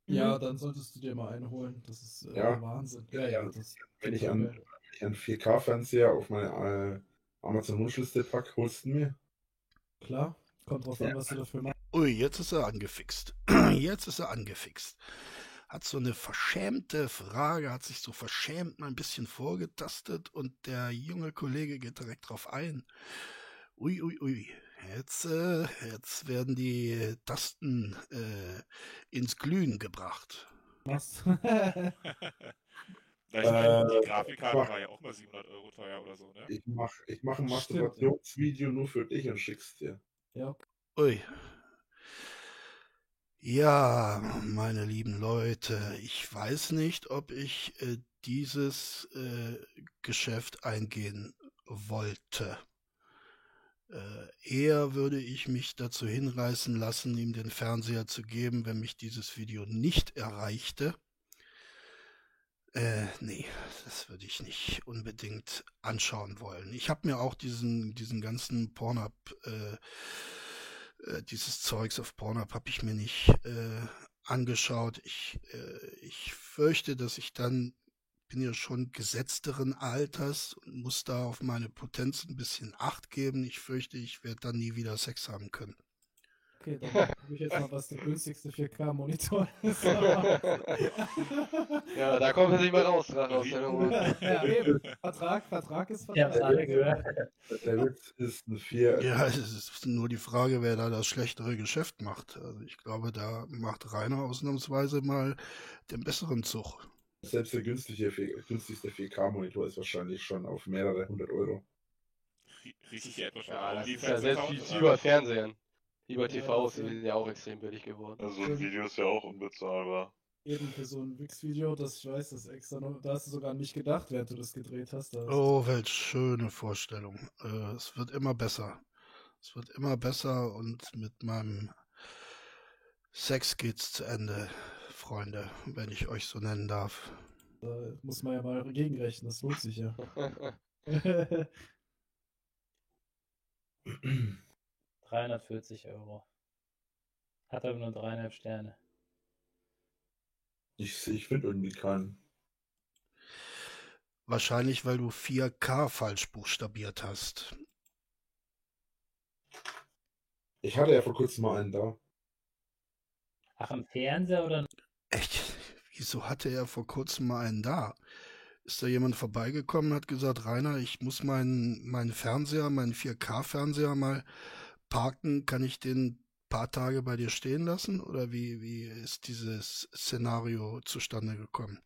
D: ja, dann solltest du dir mal einen holen. Das ist äh,
B: Ja.
D: Wahnsinn. Ja, ja, das
B: Wenn ich an, einen 4K-Fernseher auf meine äh, Amazon-Wunschliste packe, holst du mir?
D: Klar, kommt drauf an, was du dafür machst.
A: Ui, jetzt ist er angefixt. Jetzt ist er angefixt. Hat so eine verschämte Frage, hat sich so verschämt mal ein bisschen vorgetastet und der junge Kollege geht direkt drauf ein. Ui, ui, ui. Jetzt, äh, jetzt werden die Tasten äh, ins Glühen gebracht.
D: Machst.
F: Na, ich meine, die Grafikkarte war ja auch mal 700 Euro teuer oder so, ne?
B: Ich mache ich mach ein. Masturbationsvideo nur für dich und schick's dir.
D: ja,
A: Ui. Ja, meine lieben Leute, ich weiß nicht, ob ich äh, dieses äh, Geschäft eingehen wollte. Äh, eher würde ich mich dazu hinreißen lassen, ihm den Fernseher zu geben, wenn mich dieses Video nicht erreichte. Äh, nee, das würde ich nicht unbedingt anschauen wollen. Ich habe mir auch diesen, diesen ganzen Pornhub, äh, äh, dieses Zeugs auf Pornhub habe ich mir nicht äh, angeschaut. Ich, äh, ich fürchte, dass ich dann bin ja schon gesetzteren Alters und muss da auf meine Potenz ein bisschen Acht geben. Ich fürchte, ich werde dann nie wieder Sex haben können.
D: Okay, dann gucke ich jetzt mal, was der günstigste 4K-Monitor ist.
G: Ja, da kommt er nicht mehr raus. Raus aus der Nummer.
D: ja, eben. Vertrag, Vertrag ist Vertrag.
H: alle gehört.
B: Der Witz ist ein 4.
A: Ja, es ist nur die Frage, wer da das schlechtere Geschäft macht. Also ich glaube, da macht Rainer ausnahmsweise mal den besseren Zug.
B: Selbst der günstige, 4 günstigste 4K-Monitor ist wahrscheinlich schon auf mehrere hundert Euro.
F: Richtig etwas.
G: Ja,
F: Aber
G: das
F: die
G: ist ja selbst wie
F: Fernsehsounds,
G: über Fernsehen. Über die
D: ja.
G: sind ja auch extrem billig geworden.
I: Also ein Video ist ja auch unbezahlbar.
D: Eben für so ein Wix-Video, das ich weiß, das ist extra noch, da hast du sogar an mich gedacht, während du das gedreht hast. Da
A: Oh, welch schöne Vorstellung. Äh, es wird immer besser. Es wird immer besser und mit meinem Sex geht's zu Ende, Freunde, wenn ich euch so nennen darf.
D: da muss man ja mal gegenrechnen, das lohnt sich ja.
H: 340 Euro. Hat aber nur dreieinhalb Sterne.
B: Ich, ich finde irgendwie keinen.
A: Wahrscheinlich, weil du 4K falsch buchstabiert hast.
B: Ich hatte ja vor kurzem mal einen da.
H: Ach, im Fernseher oder?
A: Echt? Wieso hatte er vor kurzem mal einen da? Ist da jemand vorbeigekommen und hat gesagt, Rainer, ich muss meinen, meinen Fernseher, meinen 4K-Fernseher mal parken. Kann ich den paar Tage bei dir stehen lassen? Oder wie, wie ist dieses Szenario zustande gekommen?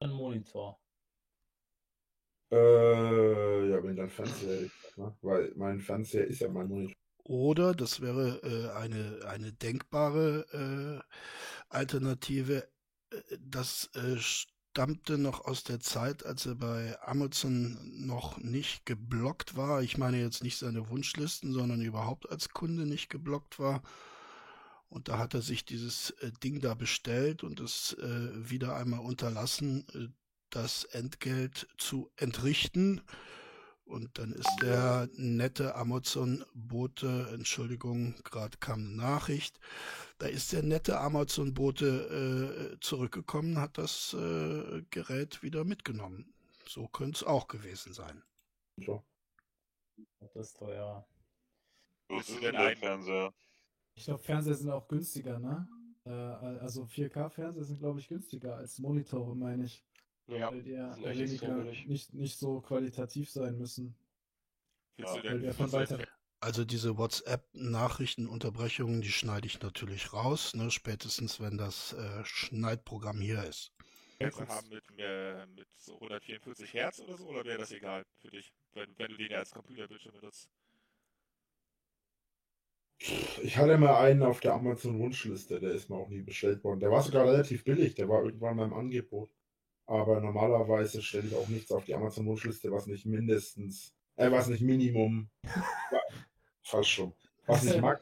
H: Ein Monitor.
B: Äh, ja, wenn dein Fernseher ist, ne? Weil mein Fernseher ist ja mein Monitor.
A: Oder, das wäre äh, eine, eine denkbare äh, Alternative, äh, das äh, stammte noch aus der Zeit, als er bei Amazon noch nicht geblockt war. Ich meine jetzt nicht seine Wunschlisten, sondern überhaupt als Kunde nicht geblockt war. Und da hat er sich dieses äh, Ding da bestellt und es äh, wieder einmal unterlassen, äh, das Entgelt zu entrichten. Und dann ist der nette Amazon-Bote, Entschuldigung, gerade kam eine Nachricht, da ist der nette Amazon-Bote äh, zurückgekommen, hat das äh, Gerät wieder mitgenommen. So könnte es auch gewesen sein.
B: So.
H: Das ist teuer.
F: Du
I: ist
F: denn ein-
I: Fernseher?
D: Ich glaube, Fernseher sind auch günstiger, ne? Äh, also 4K-Fernseher sind, glaube ich, günstiger als Monitore, meine ich.
G: Ja,
D: Weil weniger,
G: billig.
D: nicht, nicht so qualitativ sein müssen.
I: Ja,
D: Weil
F: denn
D: der von weiter.
A: Also diese WhatsApp-Nachrichtenunterbrechungen, die schneide ich natürlich raus, ne, spätestens wenn das äh, Schneidprogramm hier ist. Kurz.
F: haben mit, äh, mit so 144 Hertz oder so, oder wäre das egal für dich, wenn, wenn du den ja als Computerbildschirm benutzt?
B: Ich hatte mal einen auf der Amazon-Wunschliste, der ist mir auch nie bestellt worden. Der war sogar relativ billig, der war irgendwann mal im Angebot. Aber normalerweise stelle ich auch nichts auf die Amazon-Wunschliste, was nicht mindestens, äh, was nicht Minimum, falsch schon, was nicht maximal,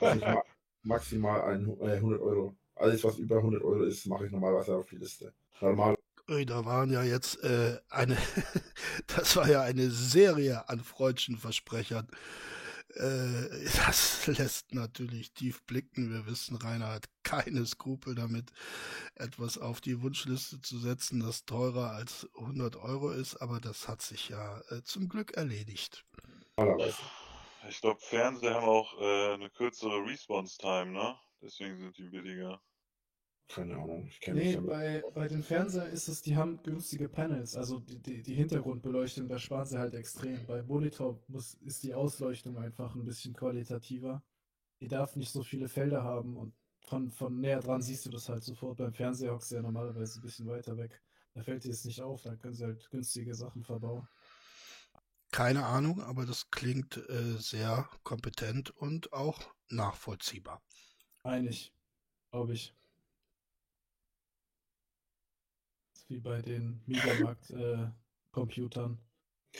B: was nicht ma maximal ein, äh, 100 Euro. Alles, was über 100 Euro ist, mache ich normalerweise auf die Liste. Normal.
A: Ui, da waren ja jetzt äh, eine, das war ja eine Serie an freudschen Versprechern. Äh, das lässt natürlich tief blicken. Wir wissen, Rainer hat keine Skrupel damit, etwas auf die Wunschliste zu setzen, das teurer als 100 Euro ist, aber das hat sich ja äh, zum Glück erledigt.
I: Ich glaube, Fernseher haben auch äh, eine kürzere Response-Time, ne? Deswegen sind die billiger.
B: Keine Ahnung, ich kenne
D: Nee, bei, bei den Fernsehern ist es, die haben günstige Panels, also die, die, die Hintergrundbeleuchtung, da sparen sie halt extrem. Bei Monitor muss, ist die Ausleuchtung einfach ein bisschen qualitativer. Die darf nicht so viele Felder haben und von, von näher dran siehst du das halt sofort. Beim Fernseher hockst du ja normalerweise ein bisschen weiter weg. Da fällt dir es nicht auf, da können sie halt günstige Sachen verbauen.
A: Keine Ahnung, aber das klingt äh, sehr kompetent und auch nachvollziehbar.
D: Einig, glaube ich. ist wie bei den Mediamarkt-Computern.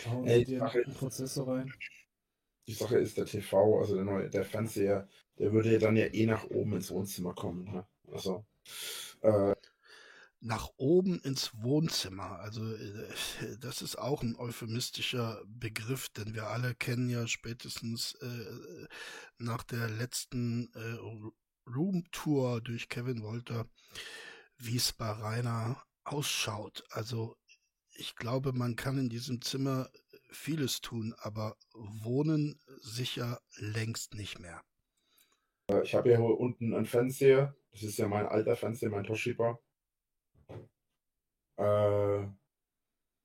D: Da hauen
B: Ey,
D: sie dir einen Prozessor rein.
B: Die Sache ist, der TV, also der neue, der Fernseher, der würde ja dann ja eh nach oben ins Wohnzimmer kommen. Ne? Also, äh,
A: nach oben ins Wohnzimmer. Also äh, das ist auch ein euphemistischer Begriff, denn wir alle kennen ja spätestens äh, nach der letzten äh, Roomtour durch Kevin Wolter, wie es bei Rainer ausschaut. Also ich glaube, man kann in diesem Zimmer vieles tun, aber wohnen sicher längst nicht mehr.
B: ich habe ja hier unten einen Fernseher. Das ist ja mein alter Fernseher, mein Toshiba. Äh,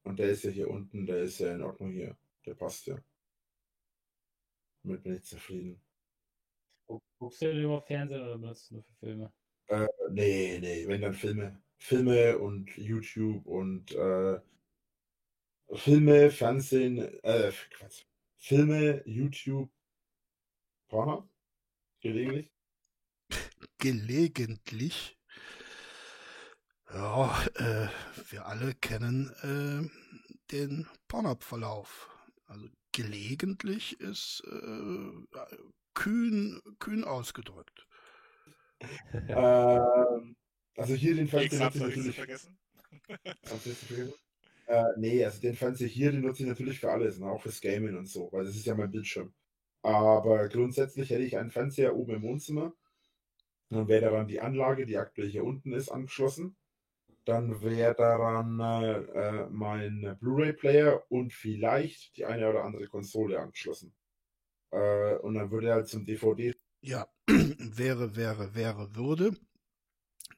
B: und der ist ja hier unten, der ist ja in Ordnung hier. Der passt ja. Damit bin ich zufrieden.
H: Guck- Guckst du denn überhaupt Fernsehen oder benutzt du nur für Filme?
B: Äh, nee, nee, wenn dann Filme. Filme und YouTube und äh, Filme, Fernsehen, äh, Quatsch. Filme, YouTube, Porno? Gelegentlich?
A: Gelegentlich. Ja, äh, wir alle kennen äh, den Pornhub-Verlauf. Also gelegentlich ist äh, kühn, kühn ausgedrückt.
B: ähm, also hier den Fernseher nutze ich natürlich.
F: vergessen.
B: Vergessen? Äh, nee, also den Fernseher hier, den nutze ich natürlich für alles, ne? auch fürs Gaming und so, weil das ist ja mein Bildschirm. Aber grundsätzlich hätte ich einen Fernseher oben im Wohnzimmer. Dann wäre daran die Anlage, die aktuell hier unten ist, angeschlossen. Dann wäre daran äh, äh, mein Blu-ray-Player und vielleicht die eine oder andere Konsole angeschlossen. Äh, und dann würde halt zum DVD
A: Ja, wäre, wäre, wäre, würde.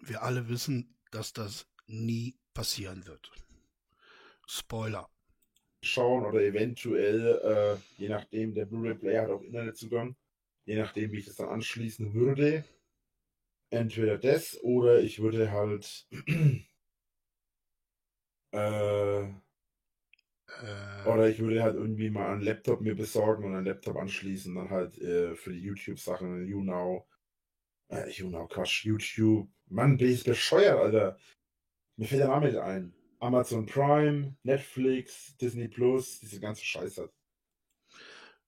A: Wir alle wissen, dass das nie passieren wird. Spoiler.
B: schauen oder eventuell, äh, je nachdem, der Blu-ray-Player hat auch Internetzugang, je nachdem, wie ich das dann anschließen würde, entweder das oder ich würde halt äh,
A: Äh,
B: oder ich würde halt irgendwie mal einen Laptop mir besorgen und einen Laptop anschließen, dann halt äh, für die YouTube-Sachen, YouNow, äh, YouNow, Quatsch, YouTube. Mann, bin ich bescheuert, Alter. Mir fällt der Name nicht ein. Amazon Prime, Netflix, Disney Plus, diese ganze Scheiße.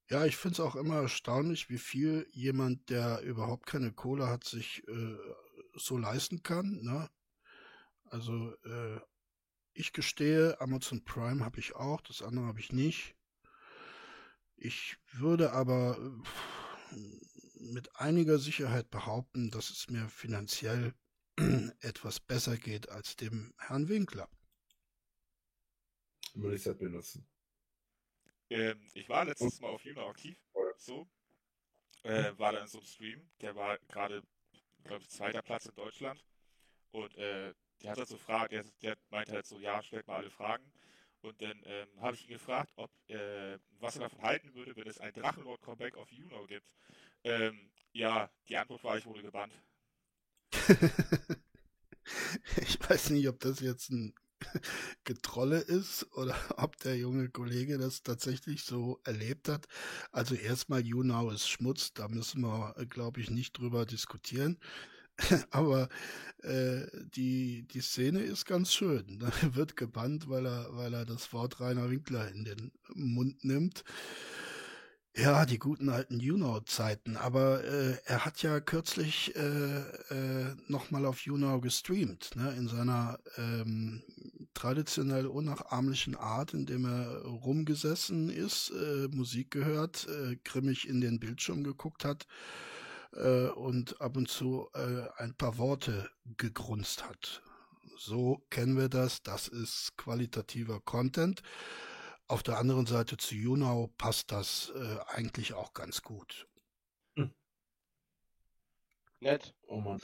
A: Ja, ich finde es auch immer erstaunlich, wie viel jemand, der überhaupt keine Kohle hat, sich äh, so leisten kann. Ne? Also äh, ich gestehe, Amazon Prime habe ich auch, das andere habe ich nicht. Ich würde aber äh, mit einiger Sicherheit behaupten, dass es mir finanziell etwas besser geht als dem Herrn Winkler.
B: Würde ich halt benutzen.
F: Ähm, ich war letztes Mal auf Juno aktiv, so. Äh, war da in so einem Stream, der war gerade, glaube ich, zweiter Platz in Deutschland. Und äh, der hat halt so Fragen, der, der meinte halt so, ja, stellt mal alle Fragen. Und dann ähm, habe ich ihn gefragt, ob, äh, was er davon halten würde, wenn es ein Drachenlord-Comeback auf Juno gibt. Ähm, ja, die Antwort war, ich wurde gebannt.
A: Ich weiß nicht, ob das jetzt ein Getrolle ist oder ob der junge Kollege das tatsächlich so erlebt hat. Also erstmal Junau ist Schmutz, da müssen wir, glaube ich, nicht drüber diskutieren. Aber äh, die, die Szene ist ganz schön. Da wird gebannt, weil er, weil er das Wort Rainer Winkler in den Mund nimmt. Ja, die guten alten Juno-Zeiten. Aber äh, er hat ja kürzlich äh, äh, nochmal auf Juno gestreamt, ne? in seiner ähm, traditionell unnachahmlichen Art, indem er rumgesessen ist, äh, Musik gehört, äh, grimmig in den Bildschirm geguckt hat äh, und ab und zu äh, ein paar Worte gegrunzt hat. So kennen wir das. Das ist qualitativer Content. Auf der anderen Seite zu Junau passt das äh, eigentlich auch ganz gut.
G: Nett.
B: Oh Mann.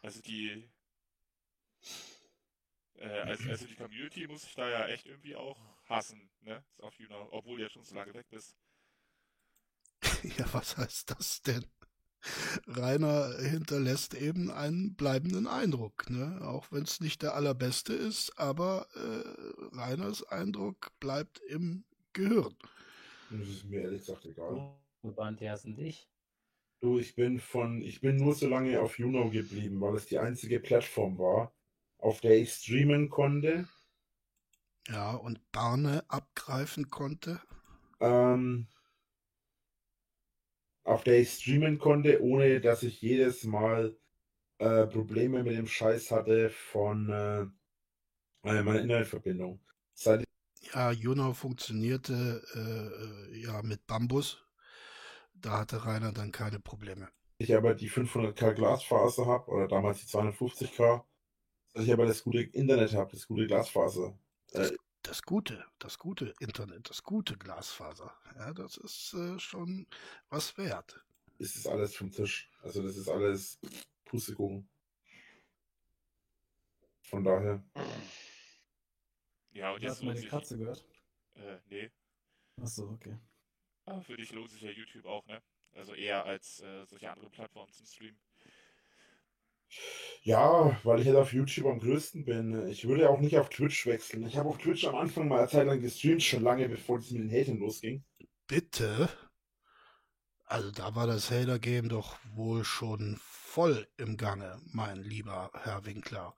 F: Also die. Äh, also, also die Community muss ich da ja echt irgendwie auch hassen, ne? Auf YouNow, obwohl du ja schon so lange weg bist.
A: ja, was heißt das denn? Rainer hinterlässt eben einen bleibenden Eindruck, ne? auch wenn es nicht der allerbeste ist, aber äh, Rainers Eindruck bleibt im Gehirn.
B: Das ist mir ehrlich gesagt egal.
H: Und waren die hassen dich?
B: Du, ich bin von, ich bin nur so lange auf Juno geblieben, weil es die einzige Plattform war, auf der ich streamen konnte.
A: Ja, und Barne abgreifen konnte.
B: Ähm, auf der ich streamen konnte, ohne dass ich jedes Mal äh, Probleme mit dem Scheiß hatte von äh, äh, meiner Internetverbindung. Seit
A: Ja, Juno funktionierte äh, äh, ja mit Bambus. Da hatte Rainer dann keine Probleme.
B: ich aber die 500k Glasfaser habe, oder damals die 250k, dass ich aber das gute Internet habe, das gute Glasfaser.
A: Das, gute, das gute Internet, das gute Glasfaser. Ja, das ist äh, schon was wert.
B: Ist das alles vom Tisch. Also das ist alles Pustekuchen. Von daher.
F: Ja, und
D: Du
F: jetzt
D: hast
F: lohnt
D: meine
F: sich.
D: Katze gehört.
F: Äh, nee.
D: Achso, okay.
F: Aber für dich lohnt sich ja YouTube auch, ne? Also eher als äh, solche andere Plattformen zum Streamen.
B: Ja, weil ich halt auf YouTube am größten bin. Ich würde auch nicht auf Twitch wechseln. Ich habe auf Twitch am Anfang mal eine Zeit lang gestreamt, schon lange bevor es mit den Hatern losging.
A: Bitte? Also da war das Hater-Game doch wohl schon voll im Gange, mein lieber Herr Winkler.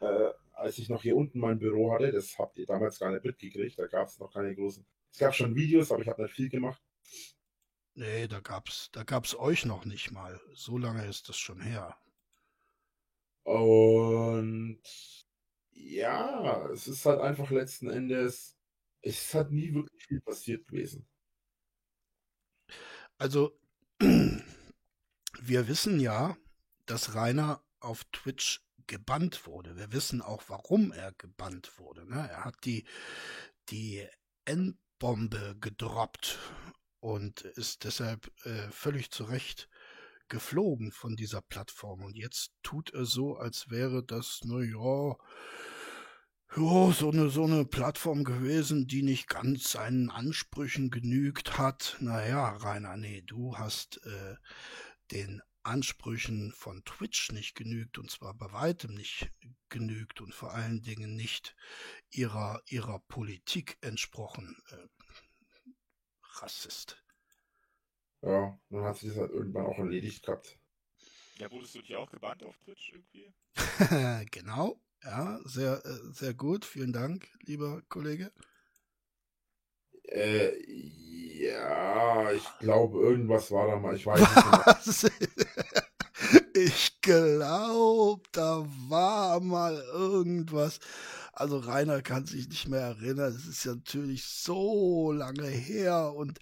B: Äh, als ich noch hier unten mein Büro hatte, das habt ihr damals gar nicht mitgekriegt, da gab es noch keine großen. Es gab schon Videos, aber ich habe nicht viel gemacht.
A: Nee, da gab's, da gab's euch noch nicht mal. So lange ist das schon her.
B: Und ja, es ist halt einfach letzten Endes, es ist halt nie wirklich viel passiert gewesen.
A: Also, wir wissen ja, dass Rainer auf Twitch gebannt wurde. Wir wissen auch, warum er gebannt wurde. Ne? Er hat die, die Endbombe gedroppt und ist deshalb äh, völlig zu Recht geflogen von dieser Plattform. Und jetzt tut er so, als wäre das, na ja, ja, so eine, so eine Plattform gewesen, die nicht ganz seinen Ansprüchen genügt hat. Naja, Rainer, nee, du hast äh, den Ansprüchen von Twitch nicht genügt und zwar bei weitem nicht genügt und vor allen Dingen nicht ihrer, ihrer Politik entsprochen. Äh, Rassist.
B: Ja, dann hat sich das halt irgendwann auch erledigt gehabt.
F: Ja, wurdest du nicht auch gebannt auf Twitch irgendwie?
A: genau, ja, sehr, äh, sehr gut. Vielen Dank, lieber Kollege.
B: Äh, ja, ich glaube, irgendwas war da mal, ich weiß nicht genau.
A: Was? Ich glaube, da war mal irgendwas. Also Rainer kann sich nicht mehr erinnern. Es ist ja natürlich so lange her und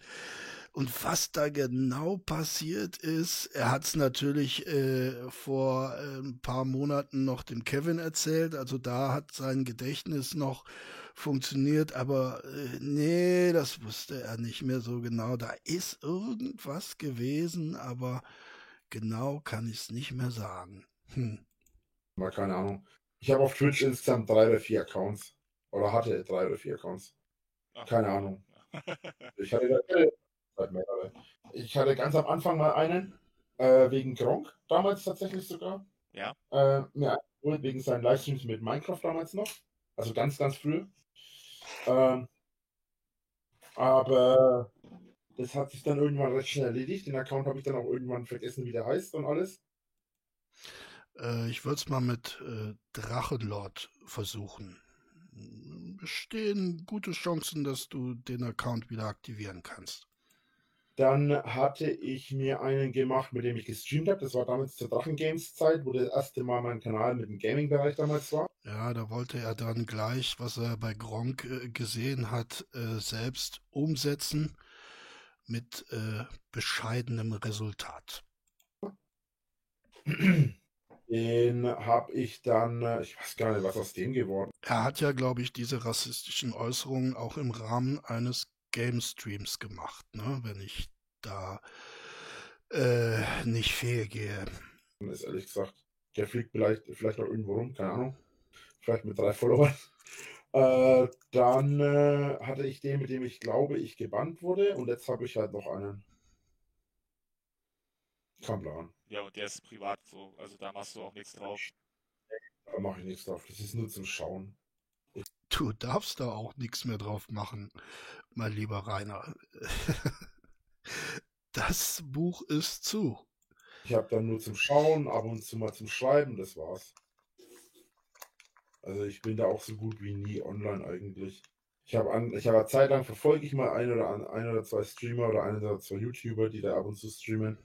A: und was da genau passiert ist, er hat es natürlich äh, vor äh, ein paar Monaten noch dem Kevin erzählt. Also da hat sein Gedächtnis noch funktioniert, aber äh, nee, das wusste er nicht mehr so genau. Da ist irgendwas gewesen, aber genau kann ich es nicht mehr sagen. Hm.
B: Mal keine Ahnung. Ich habe auf Twitch insgesamt drei oder vier Accounts. Oder hatte drei oder vier Accounts.
F: Ach.
B: Keine Ahnung. Ich hatte, ich hatte, ich hatte ganz am Anfang mal einen. Äh, wegen Gronk damals tatsächlich sogar.
F: Ja.
B: Äh, mir eingeholt wegen seinen Livestreams mit Minecraft damals noch. Also ganz, ganz früh. Ähm, aber das hat sich dann irgendwann recht schnell erledigt. Den Account habe ich dann auch irgendwann vergessen, wie der heißt und alles.
A: Äh, ich würde es mal mit äh, Drachenlord versuchen. Bestehen gute Chancen, dass du den Account wieder aktivieren kannst.
B: Dann hatte ich mir einen gemacht, mit dem ich gestreamt habe. Das war damals zur Drachen Games Zeit, wo das erste Mal mein Kanal mit dem Gaming-Bereich damals war.
A: Ja, da wollte er dann gleich, was er bei Gronk äh, gesehen hat, äh, selbst umsetzen mit äh, bescheidenem Resultat.
B: Den habe ich dann, äh, ich weiß gar nicht, was aus dem geworden
A: Er hat ja, glaube ich, diese rassistischen Äußerungen auch im Rahmen eines Game Streams gemacht, ne? wenn ich da äh, nicht fehlgehe.
B: ist, ehrlich gesagt. Der fliegt vielleicht, vielleicht auch irgendwo rum, keine Ahnung. Vielleicht mit drei Followern. Äh, dann äh, hatte ich den, mit dem ich glaube, ich gebannt wurde. Und jetzt habe ich halt noch einen. Kein Plan.
F: Ja, und der ist privat so, also da machst du auch nichts drauf.
B: Da mache ich nichts drauf. Das ist nur zum Schauen.
A: Du darfst da auch nichts mehr drauf machen, mein lieber Rainer. Das Buch ist zu.
B: Ich habe dann nur zum Schauen, ab und zu mal zum Schreiben, das war's. Also ich bin da auch so gut wie nie online eigentlich. Ich habe an, ich habe Zeit lang verfolge ich mal ein oder an, ein oder zwei Streamer oder ein oder zwei YouTuber, die da ab und zu streamen.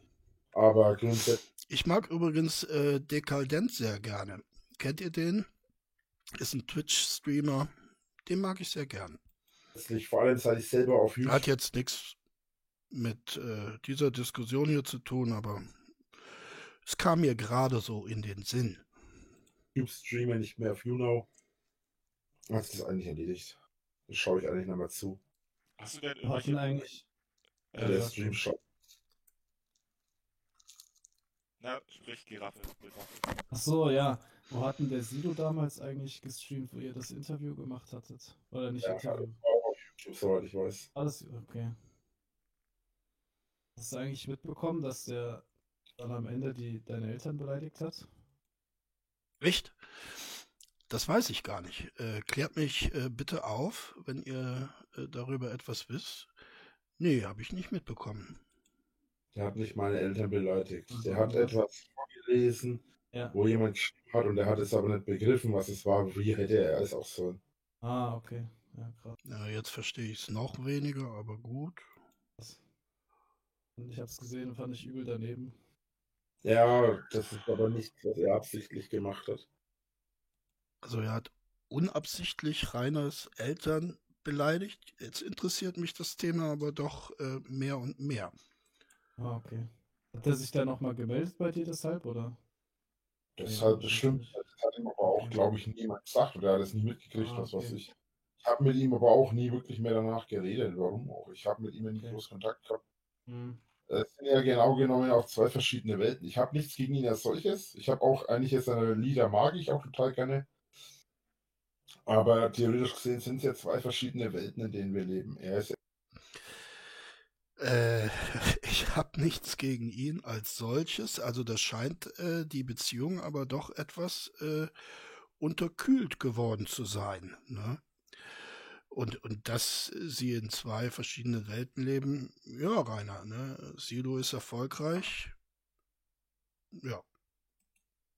B: Aber grundsätzlich
A: Ich mag übrigens äh, Dekadent sehr gerne. Kennt ihr den? Ist ein Twitch-Streamer. Den mag ich sehr gern.
B: Vor allem seit ich selber auf YouTube
A: Hat jetzt nichts mit äh, dieser Diskussion hier zu tun, aber es kam mir gerade so in den Sinn.
B: streame, nicht mehr auf YouNow. Hat sich das eigentlich erledigt. Das schaue ich eigentlich nochmal zu.
F: Hast du denn irgendwelche,
D: eigentlich.
B: Ja, der Stream schaut.
F: na, sprich Giraffe, bitte.
D: Ach so, ja. Wo hat denn der Sido damals eigentlich gestreamt, wo ihr das Interview gemacht hattet? Oder nicht
B: Ja,
D: Interview?
B: Soweit ich weiß.
D: Alles okay. Hast du eigentlich mitbekommen, dass der dann am Ende die deine Eltern beleidigt hat?
A: Echt? Das weiß ich gar nicht. Äh, klärt mich äh, bitte auf, wenn ihr äh, darüber etwas wisst. Nee, habe ich nicht mitbekommen.
B: Der hat nicht meine Eltern beleidigt.
D: Mhm.
B: Der hat etwas vorgelesen,
D: Ja.
B: wo jemand geschrieben hat und der hat es aber nicht begriffen, was es war. Wie hätte er es auch sollen?
D: Ah, okay. Ja, krass.
A: Ja, jetzt verstehe ich es noch weniger, aber gut.
D: Und ich hab's gesehen und fand ich übel daneben.
B: Ja, das ist aber nichts, was er absichtlich gemacht hat.
A: Also er hat unabsichtlich Reiners Eltern beleidigt. Jetzt interessiert mich das Thema aber doch äh, mehr und mehr.
D: Ah, okay. Hat er sich dann nochmal gemeldet bei dir deshalb, oder?
B: Deshalb, das stimmt. Das hat ihm aber auch, glaube ich, niemand gesagt oder er hat es nie mitgekriegt,
D: Ah,
B: was weiß
D: okay.
B: ich. Ich habe mit ihm aber auch nie wirklich mehr danach geredet. Warum auch? Ich habe mit ihm ja nie groß Kontakt gehabt.
D: Hm.
B: Es sind ja genau genommen auch zwei verschiedene Welten. Ich habe nichts gegen ihn als solches. Ich habe auch eigentlich jetzt seine Lieder mag ich auch total gerne. Aber theoretisch gesehen sind es ja zwei verschiedene Welten, in denen wir leben. Er ist
A: Äh, ich habe nichts gegen ihn als solches. Also das scheint äh, die Beziehung aber doch etwas äh, unterkühlt geworden zu sein. Ne? Und, und dass sie in zwei verschiedenen Welten leben, ja, Rainer, ne? Sido ist erfolgreich. Ja.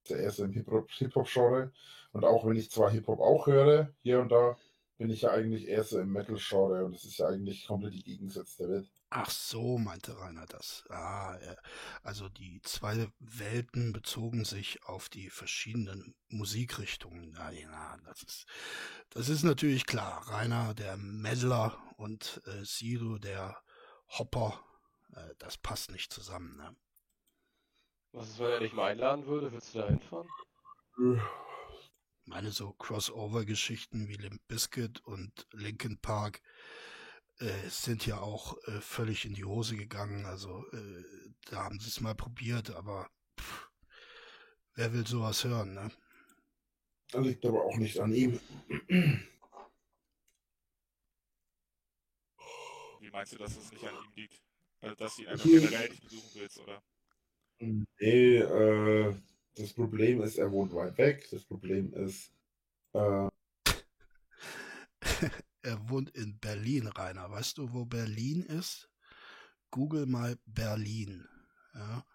B: der erste im Hip-Hop- Hip-Hop-Genre. Und auch wenn ich zwar Hip-Hop auch höre, hier und da, bin ich ja eigentlich eher so im Metal-Genre. Und das ist ja eigentlich komplett die gegengesetzte Welt.
A: Ach so, meinte Rainer das. Ah, also die zwei Welten bezogen sich auf die verschiedenen Musikrichtungen. Na, ja, das ist, das ist natürlich klar. Rainer, der Meddler und äh, Sido, der Hopper, äh, das passt nicht zusammen. Ne?
G: Was ist, wenn er dich mal einladen würde? Willst du da hinfahren?
A: Ich meine, so Crossover-Geschichten wie Limp Bizkit und Linkin Park äh, sind ja auch äh, völlig in die Hose gegangen. Also äh, da haben sie es mal probiert, aber pff, wer will sowas hören, ne?
B: Das liegt aber auch nicht an ihm.
F: Wie meinst du, dass es nicht an ihm liegt? Also, dass du ihn einfach
B: Hier-
F: generell nicht besuchen willst, oder?
B: Nee, äh, das Problem ist, er wohnt weit weg. Das Problem ist, äh,
A: er wohnt in Berlin, Rainer. Weißt du, wo Berlin ist? Google mal Berlin. Ja.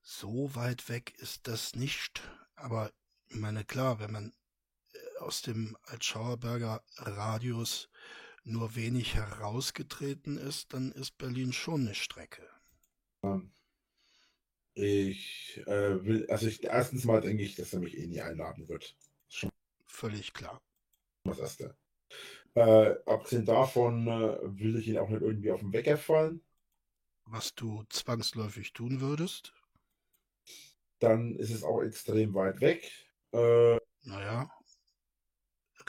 A: So weit weg ist das nicht. Aber ich meine, klar, wenn man äh, aus dem Altschauerberger Radius nur wenig herausgetreten ist, dann ist Berlin schon eine Strecke.
B: ähm, ich äh, will, also ich, erstens mal denke ich, dass er mich eh nie einladen wird.
A: Völlig klar.
B: Das erste. Äh, abgesehen davon äh, will ich ihn auch nicht irgendwie auf den Wecker fallen.
A: Was du zwangsläufig tun würdest?
B: Dann ist es auch extrem weit weg. Äh,
A: Naja,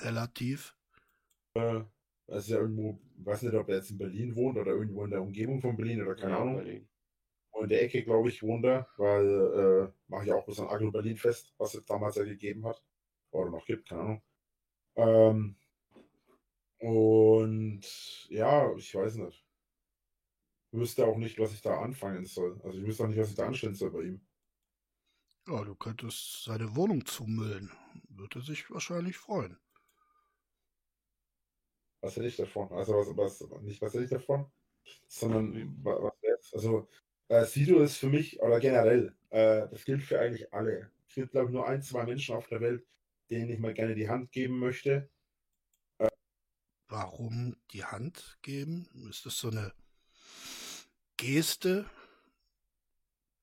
A: relativ.
B: äh, also ja irgendwo, weiß nicht, ob er jetzt in Berlin wohnt oder irgendwo in der Umgebung von Berlin oder keine
G: Ja,
B: Ahnung.
G: Berlin.
B: Wo in der Ecke, glaube ich, wohnt er, weil äh, mache ich auch bis an Agro Berlin fest, was es damals ja gegeben hat. Oder noch gibt, keine Ahnung. Ähm, und ja, ich weiß nicht. Ich wüsste auch nicht, was ich da anfangen soll. Also ich wüsste auch nicht, was ich da anstellen soll bei ihm.
A: Ja, du könntest seine Wohnung zumüllen. Würde sich wahrscheinlich freuen.
B: Was hätte ich davon? Also was, was nicht was hätte ich davon, sondern wa- was jetzt? Also äh, Sido ist für mich, oder generell, äh, das gilt für eigentlich alle. Es gibt, glaube ich, nur ein, zwei Menschen auf der Welt, denen ich mal gerne die Hand geben möchte.
A: Warum die Hand geben? Ist das so eine Geste,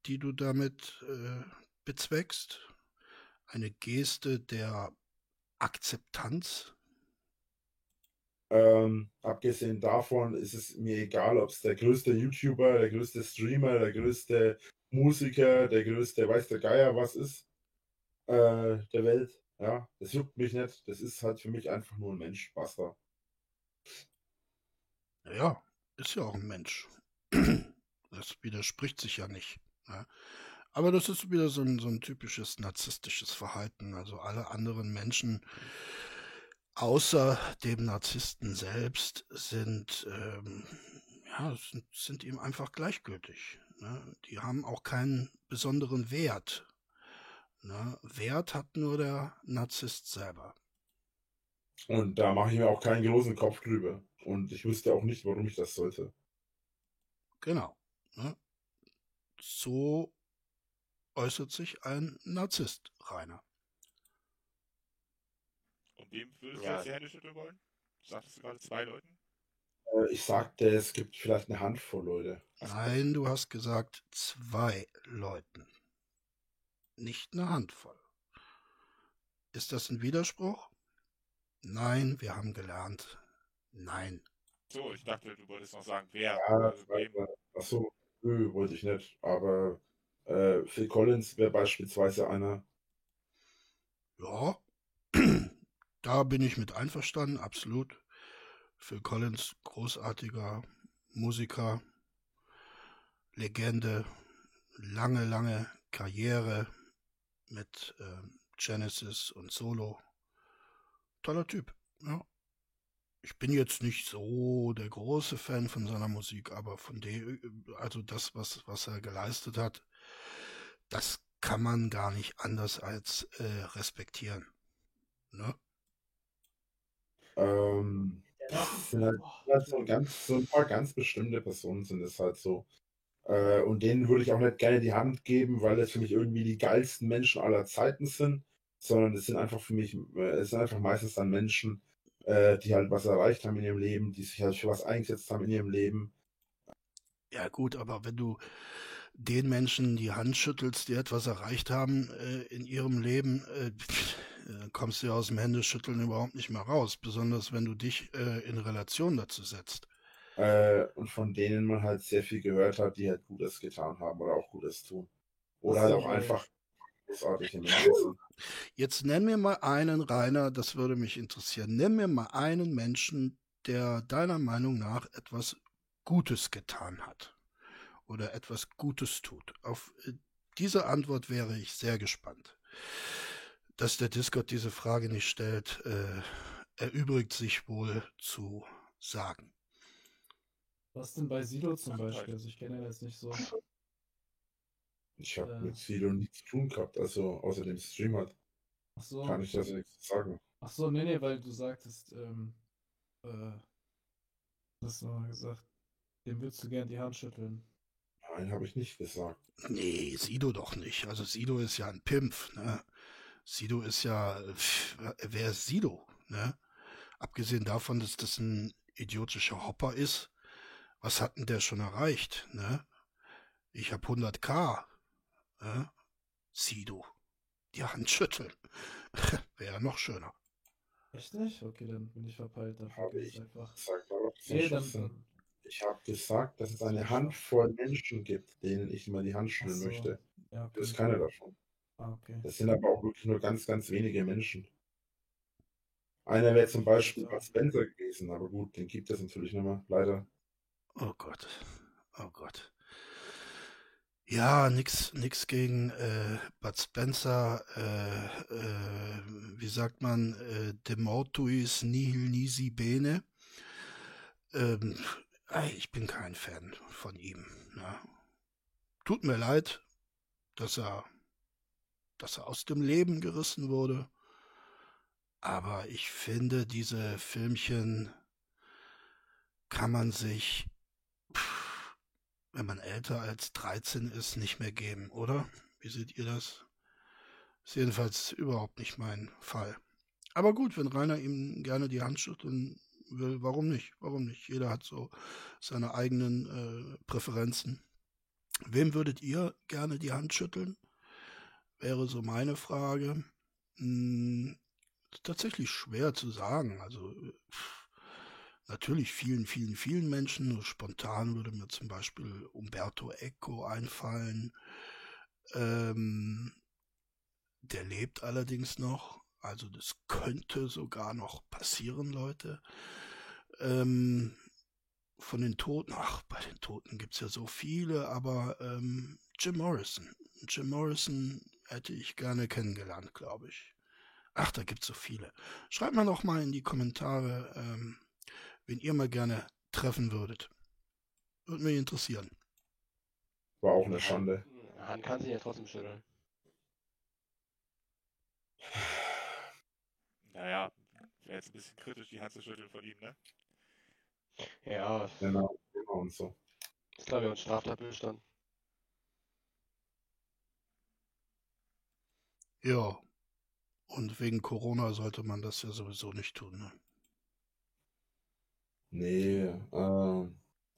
A: die du damit äh, bezweckst? Eine Geste der Akzeptanz?
B: Ähm, abgesehen davon ist es mir egal, ob es der größte YouTuber, der größte Streamer, der größte Musiker, der größte, weiß der Geier was ist, äh, der Welt. Ja, das juckt mich nicht. Das ist halt für mich einfach nur ein Mensch. Basta.
A: Ja, ist ja auch ein Mensch. Das widerspricht sich ja nicht. Ne? Aber das ist wieder so ein, so ein typisches narzisstisches Verhalten. Also alle anderen Menschen außer dem Narzissten selbst sind, ähm, ja, sind, sind ihm einfach gleichgültig. Ne? Die haben auch keinen besonderen Wert. Ne? Wert hat nur der Narzisst selber.
B: Und da mache ich mir auch keinen großen Kopf drüber. Und ich wüsste auch nicht, warum ich das sollte.
A: Genau. Ne? So äußert sich ein Narzisst, Rainer.
F: Und wem würdest du
G: Ja.
F: jetzt die Hände schütteln wollen? Sagtest du gerade zwei Leuten?
B: Äh, ich sagte, es gibt vielleicht eine Handvoll Leute.
A: Nein, du hast gesagt zwei Leuten. Nicht eine Handvoll. Ist das ein Widerspruch? Nein, wir haben gelernt. Nein.
F: So, ich dachte, du wolltest noch sagen, wer.
B: Ja,
F: Also
B: achso, nö, wollte ich nicht. Aber äh, Phil Collins wäre beispielsweise einer.
A: Ja, da bin ich mit einverstanden, absolut. Phil Collins, großartiger Musiker, Legende, lange, lange Karriere mit ähm, Genesis und Solo. Toller Typ. Ja. Ich bin jetzt nicht so der große Fan von seiner Musik, aber von dem, also das, was, was er geleistet hat, das kann man gar nicht anders als äh, respektieren. Ne?
B: Ähm, das sind halt, halt so, ganz, so ein paar ganz bestimmte Personen sind es halt so. Äh, und denen würde ich auch nicht gerne die Hand geben, weil das für mich irgendwie die geilsten Menschen aller Zeiten sind, sondern es sind einfach für mich, äh, es sind einfach meistens dann Menschen, äh, die halt was erreicht haben in ihrem Leben, die sich halt für was eingesetzt haben in ihrem Leben.
A: Ja gut, aber wenn du den Menschen die Hand schüttelst, die etwas erreicht haben äh, in ihrem Leben, äh, äh, kommst du ja aus dem Händeschütteln überhaupt nicht mehr raus, besonders wenn du dich äh, in Relation dazu setzt.
B: Äh, und von denen man halt sehr viel gehört hat, die halt Gutes getan haben oder auch Gutes tun. Oder halt auch einfach großartige Menschen.
A: Jetzt nenn mir mal einen, Rainer, das würde mich interessieren. Nenn mir mal einen Menschen, der deiner Meinung nach etwas Gutes getan hat oder etwas Gutes tut. Auf äh, diese Antwort wäre ich sehr gespannt. Dass der Discord diese Frage nicht stellt, äh, erübrigt sich wohl zu sagen.
D: Was denn bei Sido zum Beispiel? Also ich kenne jetzt nicht so.
B: Ich habe
D: Äh.
B: mit Sido nichts zu tun gehabt, also außer dem Stream halt.
D: Ach so.
B: Kann ich das nichts sagen.
D: Ach so, nee, nee, weil du sagtest, ähm, äh, hast du mal gesagt, dem würdest du gern die Hand schütteln.
B: Nein, habe ich nicht gesagt.
A: Nee, Sido doch nicht. Also Sido ist ja ein Pimpf, ne? Sido ist ja, pff, wer ist Sido, ne? Abgesehen davon, dass das ein idiotischer Hopper ist, was hat denn der schon erreicht, ne? Ich hab 100k, ne? Sido, die Hand schütteln. Wäre ja noch schöner.
D: Echt nicht? Okay, dann bin ich verpeilt. Dann
B: Habe ich
D: einfach.
B: gesagt,
D: Nee, dann, dann
B: Ich habe gesagt, dass es eine Handvoll Menschen gibt, denen ich mal die Hand schütteln
D: so.
B: möchte.
D: Ja,
B: Das ist
D: okay.
B: keiner davon.
D: Ah, okay.
B: Das sind aber auch wirklich nur ganz, ganz wenige Menschen. Einer wäre zum Beispiel Bud Spencer gewesen, aber gut, den gibt es natürlich nicht mehr, leider.
A: Oh Gott, oh Gott. Ja, nix, nix gegen äh, Bud Spencer, äh, äh, wie sagt man, äh, de mortuis nihil nisi bene. Ähm, ich bin kein Fan von ihm. Ne? Tut mir leid, dass er, dass er aus dem Leben gerissen wurde. Aber ich finde, diese Filmchen kann man sich, wenn man älter als 13 ist, nicht mehr geben, oder? Wie seht ihr das? Ist jedenfalls überhaupt nicht mein Fall. Aber gut, wenn Rainer ihm gerne die Hand schütteln will, warum nicht? Warum nicht? Jeder hat so seine eigenen äh, Präferenzen. Wem würdet ihr gerne die Hand schütteln? Wäre so meine Frage. Hm, tatsächlich schwer zu sagen. Also pff, natürlich vielen, vielen, vielen Menschen. Spontan würde mir zum Beispiel Umberto Eco einfallen. Ähm, der lebt allerdings noch. Also das könnte sogar noch passieren, Leute. Ähm, von den Toten, ach, bei den Toten gibt's ja so viele, aber ähm, Jim Morrison. Jim Morrison hätte ich gerne kennengelernt, glaube ich. Ach, da gibt's so viele. Schreibt mal doch mal in die Kommentare, ähm, wen ihr mal gerne treffen würdet. Würde mich interessieren.
B: War auch eine Schande.
G: Hand kann sich ja trotzdem schütteln.
F: Naja, wäre jetzt ein bisschen kritisch, die Hand zu schütteln von ihm, ne?
G: Ja,
B: Genau, genau und so.
G: ist glaube ich ein Straftatbestand.
A: Ja. Und wegen Corona sollte man das ja sowieso nicht tun. Ne?
B: Nee, äh,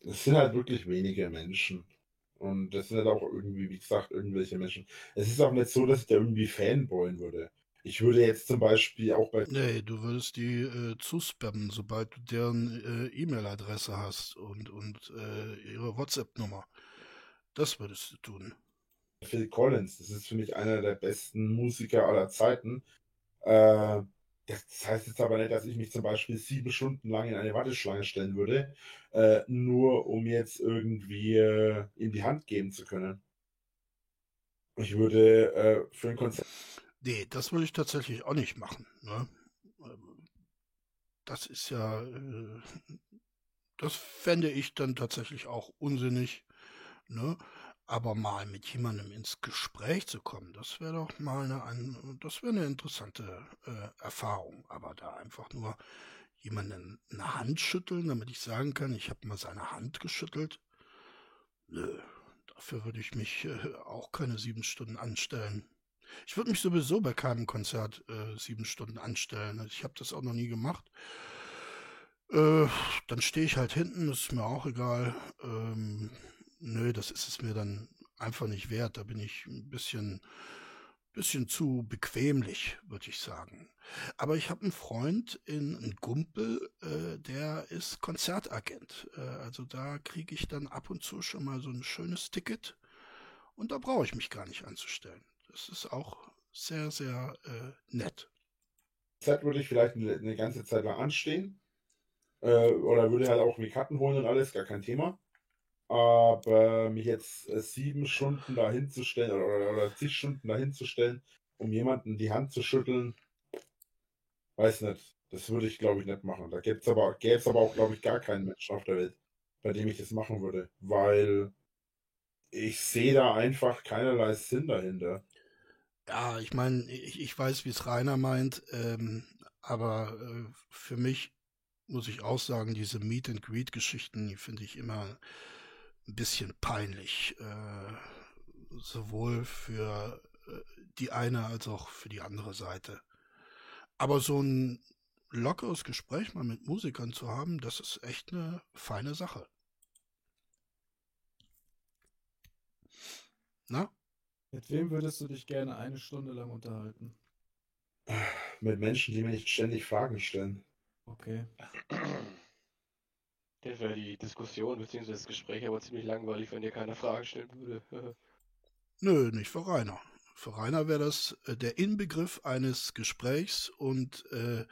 B: es sind halt wirklich wenige Menschen. Und das sind halt auch irgendwie, wie gesagt, irgendwelche Menschen. Es ist auch nicht so, dass ich da irgendwie fanboyen würde. Ich würde jetzt zum Beispiel auch bei
A: Nee, du würdest die äh, zuspammen, sobald du deren äh, E-Mail-Adresse hast und, und äh, ihre WhatsApp-Nummer. Das würdest du tun.
B: Phil Collins, das ist für mich einer der besten Musiker aller Zeiten. Äh, das heißt jetzt aber nicht, dass ich mich zum Beispiel sieben Stunden lang in eine Warteschlange stellen würde, äh, nur um jetzt irgendwie äh, ihm die Hand geben zu können. Ich würde äh, für ein Konzert
A: Nee, das würde ich tatsächlich auch nicht machen. Ne? Ähm, Das ist ja, äh, das fände ich dann tatsächlich auch unsinnig. Ne? Aber mal mit jemandem ins Gespräch zu kommen, das wäre doch mal eine, ein, das wäre eine interessante äh, Erfahrung. Aber da einfach nur jemanden eine Hand schütteln, damit ich sagen kann, ich habe mal seine Hand geschüttelt. Nö, dafür würde ich mich äh, auch keine sieben Stunden anstellen. Ich würde mich sowieso bei keinem Konzert äh, sieben Stunden anstellen. Also Ich habe das auch noch nie gemacht. Äh, dann stehe ich halt hinten, ist mir auch egal. Ähm, nö, das ist es mir dann einfach nicht wert. Da bin ich ein bisschen, bisschen zu bequemlich, würde ich sagen. Aber ich habe einen Freund in, in Gumpel, äh, der ist Konzertagent. Äh, also da kriege ich dann ab und zu schon mal so ein schönes Ticket. Und da brauche ich mich gar nicht anzustellen. Das ist auch sehr, sehr äh, nett.
B: Konzert würde ich vielleicht eine, eine ganze Zeit lang anstehen. Äh, oder würde halt auch mir Karten holen und alles, gar kein Thema. Aber mich jetzt äh, sieben Stunden dahin zu stellen oder, oder, zig Stunden dahin zu stellen, um jemanden die Hand zu schütteln, weiß nicht. Das würde ich, glaube ich, nicht machen. Da gäbe es aber, gäb's aber auch, glaube ich, gar keinen Menschen auf der Welt, bei dem ich das machen würde. Weil Ich sehe da einfach keinerlei Sinn dahinter.
A: Ja, ich meine, ich, ich weiß, wie es Rainer meint, ähm, aber äh, für mich muss ich auch sagen, diese Meet and Greet Geschichten, die finde ich immer ein bisschen peinlich, äh, sowohl für äh, die eine als auch für die andere Seite. Aber so ein lockeres Gespräch mal mit Musikern zu haben, das ist echt eine feine Sache. Na?
D: Mit wem würdest du dich gerne eine Stunde lang unterhalten?
B: Mit Menschen, die mir nicht ständig Fragen stellen.
D: Okay.
G: Das wäre die Diskussion bzw. das Gespräch aber ziemlich langweilig, wenn dir keiner Fragen stellen würde.
A: Nö, nicht für Rainer. Für Rainer wäre das äh, der Inbegriff eines Gesprächs und äh,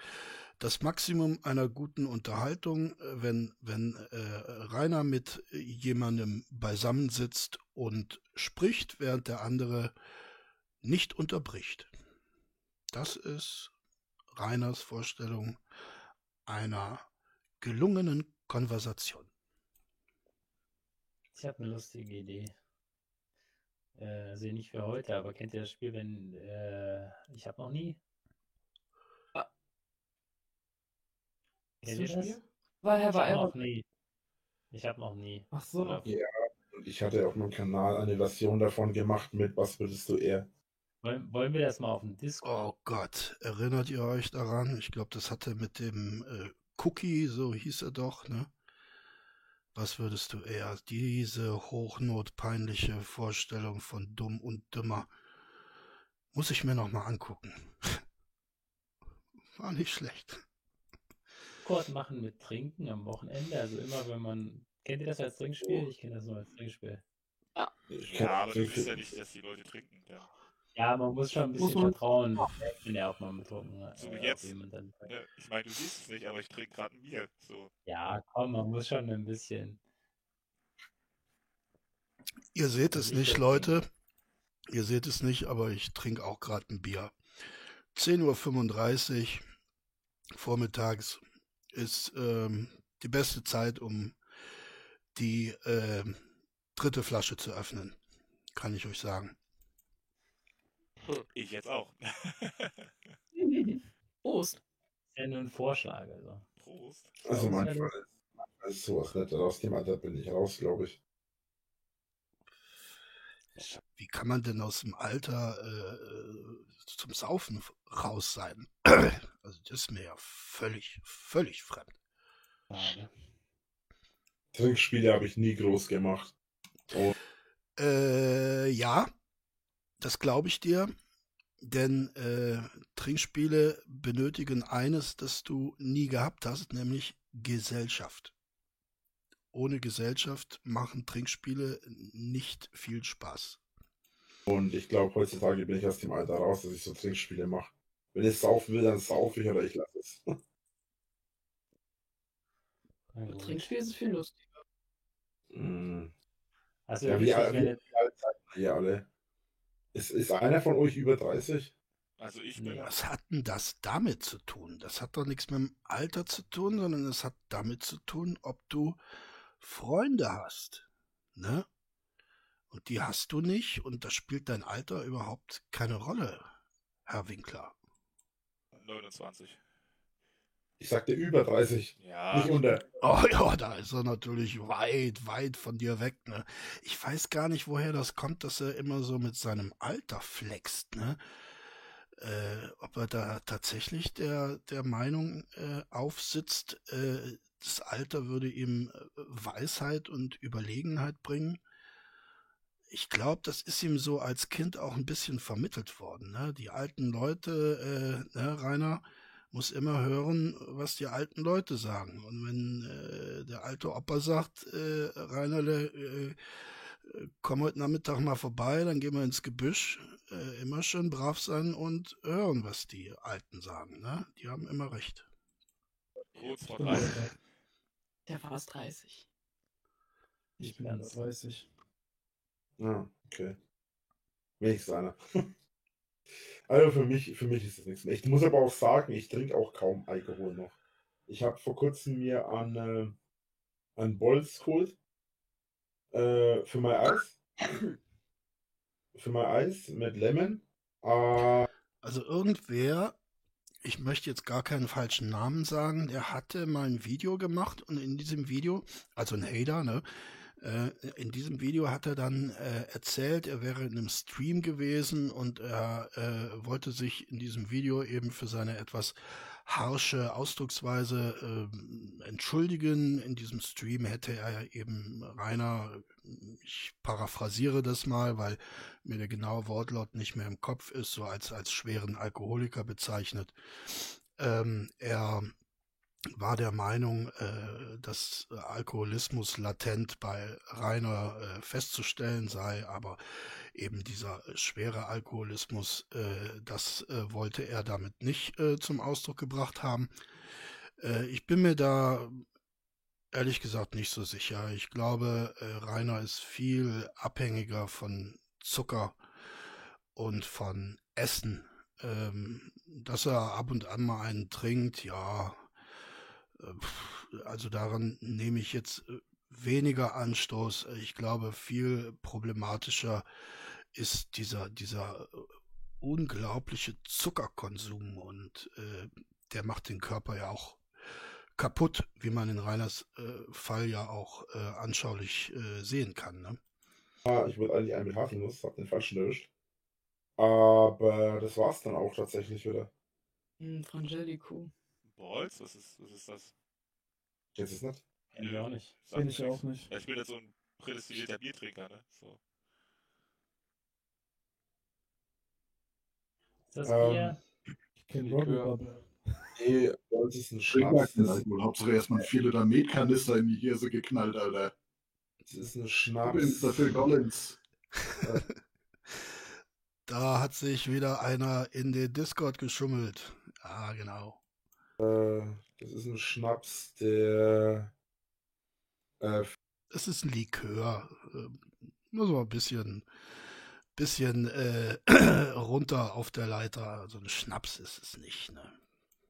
A: das Maximum einer guten Unterhaltung, äh, wenn, wenn äh, Rainer mit jemandem beisammensitzt und spricht, während der andere nicht unterbricht. Das ist Rainers Vorstellung einer gelungenen Konversation.
H: Ich habe eine lustige Idee. Äh, also nicht für heute, aber kennt ihr das Spiel, wenn äh, ich habe noch nie? Kennt ihr das?
J: Weil Herr
H: Ich
J: war
H: habe noch nie. Ich habe noch nie.
D: Ach so.
H: Oder-
B: Ja, und ich hatte auf meinem Kanal eine Version davon gemacht mit Was würdest du eher?
H: Wollen, wollen wir das mal auf dem Discord?
A: Oh Gott, erinnert ihr euch daran? Ich glaube, das hatte mit dem äh, Cookie, so hieß er doch, ne? Was würdest du eher? Diese hochnotpeinliche Vorstellung von dumm und dümmer. Muss ich mir noch mal angucken. War nicht schlecht.
H: Discord machen mit Trinken am Wochenende. Also immer, wenn man. Kennt ihr das als Trinkspiel? Ich kenne das nur als Trinkspiel.
B: Ich
F: Ja,
B: kenn-
F: aber du ja nicht, dass die Leute trinken. Ja.
H: Ja, man muss schon ein
J: Muss
H: bisschen
J: man-
H: vertrauen, wenn er auch mal betrunken hat.
F: So wie
H: äh,
F: jetzt.
H: dann-
F: Ja, ich meine, du siehst es nicht, aber ich trinke gerade ein Bier. So.
H: Ja, komm, man muss schon ein bisschen.
A: Ihr seht es
H: Also ich
A: nicht, Leute. Ihr seht es nicht, aber ich trinke auch gerade ein Bier. 10.35 Uhr vormittags ist ähm, die beste Zeit, um die ähm, dritte Flasche zu öffnen. Kann ich euch sagen.
F: Ich jetzt auch.
J: Prost.
H: Ist ja nur ein Vorschlag. Also.
F: Prost.
B: Also manchmal manchmal ist sowas nicht. Aus dem Alter bin ich raus, glaube ich.
A: Wie kann man denn aus dem Alter äh, zum Saufen raus sein? Also das ist mir ja völlig, völlig fremd.
H: Schade.
B: Trinkspiele habe ich nie groß gemacht. Und
A: Äh, ja, das glaube ich dir. Denn äh, Trinkspiele benötigen eines, das du nie gehabt hast, nämlich Gesellschaft. Ohne Gesellschaft machen Trinkspiele nicht viel Spaß.
B: Und ich glaube, heutzutage bin ich aus dem Alter raus, dass ich so Trinkspiele mache. Wenn ich saufen will, dann saufe ich oder ich lasse es.
H: Gut.
J: Trinkspiel ist viel lustiger.
B: Mm.
H: Also
B: Ja, wie,
H: wenn
B: wie, ihr alle? Ist, ist einer von euch über 30?
F: Also ich bin.
A: Was hat denn das damit zu tun? Das hat doch nichts mit dem Alter zu tun, sondern es hat damit zu tun, ob du Freunde hast. Ne? Und die hast du nicht und da spielt dein Alter überhaupt keine Rolle, Herr Winkler.
F: 29.
B: Ich sagte über 30,
F: Ja.
B: nicht unter.
A: Oh ja, da ist er natürlich weit, weit von dir weg, ne? Ich weiß gar nicht, woher das kommt, dass er immer so mit seinem Alter flext, ne? Äh, ob er da tatsächlich der, der Meinung äh, aufsitzt, äh, das Alter würde ihm äh, Weisheit und Überlegenheit bringen. Ich glaube, das ist ihm so als Kind auch ein bisschen vermittelt worden. Ne? Die alten Leute, äh, ne, Rainer, muss immer hören, was die alten Leute sagen. Und wenn äh, der alte Opa sagt, äh, Rainerle, äh, äh, komm heute Nachmittag mal vorbei, dann gehen wir ins Gebüsch, äh, immer schön brav sein und hören, was die Alten sagen. Ne? Die haben immer recht.
F: 30.
D: dabei.
J: Der war fast 30.
D: Ich bin
H: kann's.
D: 30.
B: Ja, okay. Wenigstens einer. Also für mich, für mich ist das nichts mehr. Ich muss aber auch sagen, ich trinke auch kaum Alkohol noch. Ich habe vor kurzem mir an, äh, an Bolz geholt äh, für mein Eis. für mein Eis mit Lemon. Äh,
A: Also irgendwer, ich möchte jetzt gar keinen falschen Namen sagen, der hatte mal ein Video gemacht und in diesem Video, also ein Hater, ne? Äh, in diesem Video hat er dann äh, erzählt, er wäre in einem Stream gewesen und er äh, wollte sich in diesem Video eben für seine etwas harsche Ausdrucksweise ähm, entschuldigen. In diesem Stream hätte er eben Rainer, ich paraphrasiere das mal, weil mir der genaue Wortlaut nicht mehr im Kopf ist, so als, als schweren Alkoholiker bezeichnet. Ähm, er war der Meinung, äh, dass Alkoholismus latent bei Rainer äh, festzustellen sei, aber eben dieser schwere Alkoholismus, äh, das äh, wollte er damit nicht äh, zum Ausdruck gebracht haben. Äh, ich bin mir da ehrlich gesagt nicht so sicher. Ich glaube, Rainer ist viel abhängiger von Zucker und von Essen. Ähm, dass er ab und an mal einen trinkt, ja, also daran nehme ich jetzt äh, weniger Anstoß. Ich glaube, viel problematischer ist dieser, dieser äh, unglaubliche Zuckerkonsum und äh, der macht den Körper ja auch kaputt, wie man in Reiners äh, Fall ja auch äh, anschaulich äh, sehen kann. Ne?
B: Ah, ich wollte eigentlich einen mit Haselnuss, hab den falschen erwischt. Aber das war's dann auch tatsächlich wieder.
J: Hm, Frangelico.
F: Balls? Was ist, was ist das?
B: Jetzt ist nicht.
H: Kenn ich auch nicht.
D: Kenn ich auch nicht.
F: Ja, ich bin jetzt so ein prädestinierter Biertrinker, ne? So.
H: Ist das
B: Ähm,
H: Bier?
D: Ich kenne
G: Likör.
D: Robbie Bubble.
B: Nee, Balls ist ein
C: Trink
B: Schnaps.
C: mal
B: Das,
C: Alkohol. Hauptsache erstmal vier Liter Metkanister in die Hirse geknallt, Alter.
B: das ist ein
C: Übrigens
B: Schnaps.
C: dafür Collins.
A: Da hat sich wieder einer in den Discord geschummelt. Ja, genau.
B: Äh, das ist ein Schnaps, der äh,
A: Es ist ein Likör. Ähm, Muss mal ein bisschen, bisschen äh, runter auf der Leiter. Also ein Schnaps ist es nicht. Ne?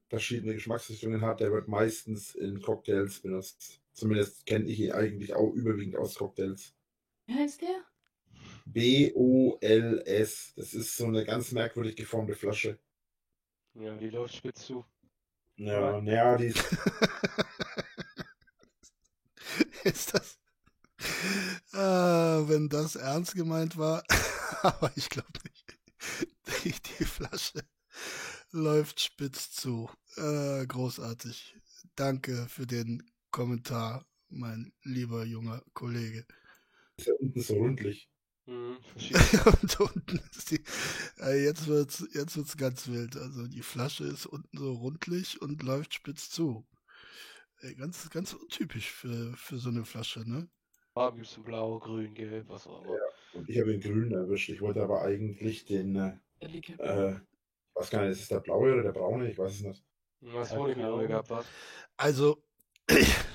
B: verschiedene Geschmacksrichtungen hat. Der wird meistens in Cocktails benutzt. Zumindest kenne ich ihn eigentlich auch überwiegend aus Cocktails.
J: Wie heißt der?
B: B-O-L-S. Das ist so eine ganz merkwürdig geformte Flasche.
G: Ja, die läuft spitz zu.
B: Ja, naja, die ist,
A: das? Ah, wenn das ernst gemeint war, aber ich glaube nicht. Die, die Flasche läuft spitz zu. Äh, großartig. Danke für den Kommentar, mein lieber junger Kollege.
B: ist ja unten so rundlich.
G: Mhm.
A: Und unten ist die. Äh, jetzt wird's, jetzt wird's ganz wild. Also die Flasche ist unten so rundlich und läuft spitz zu. Äh, Ganz, ganz untypisch für, für so eine Flasche, ne?
G: Farben gibt's in blau, grün, gelb, was auch immer.
B: Und ich habe den grünen erwischt. Ich wollte aber eigentlich den, äh, äh, ich weiß gar nicht, ist es der blaue oder der braune? Ich weiß es nicht.
G: Was
H: Ja,
G: Honigmelone
H: genau.
G: gehabt.
A: Also,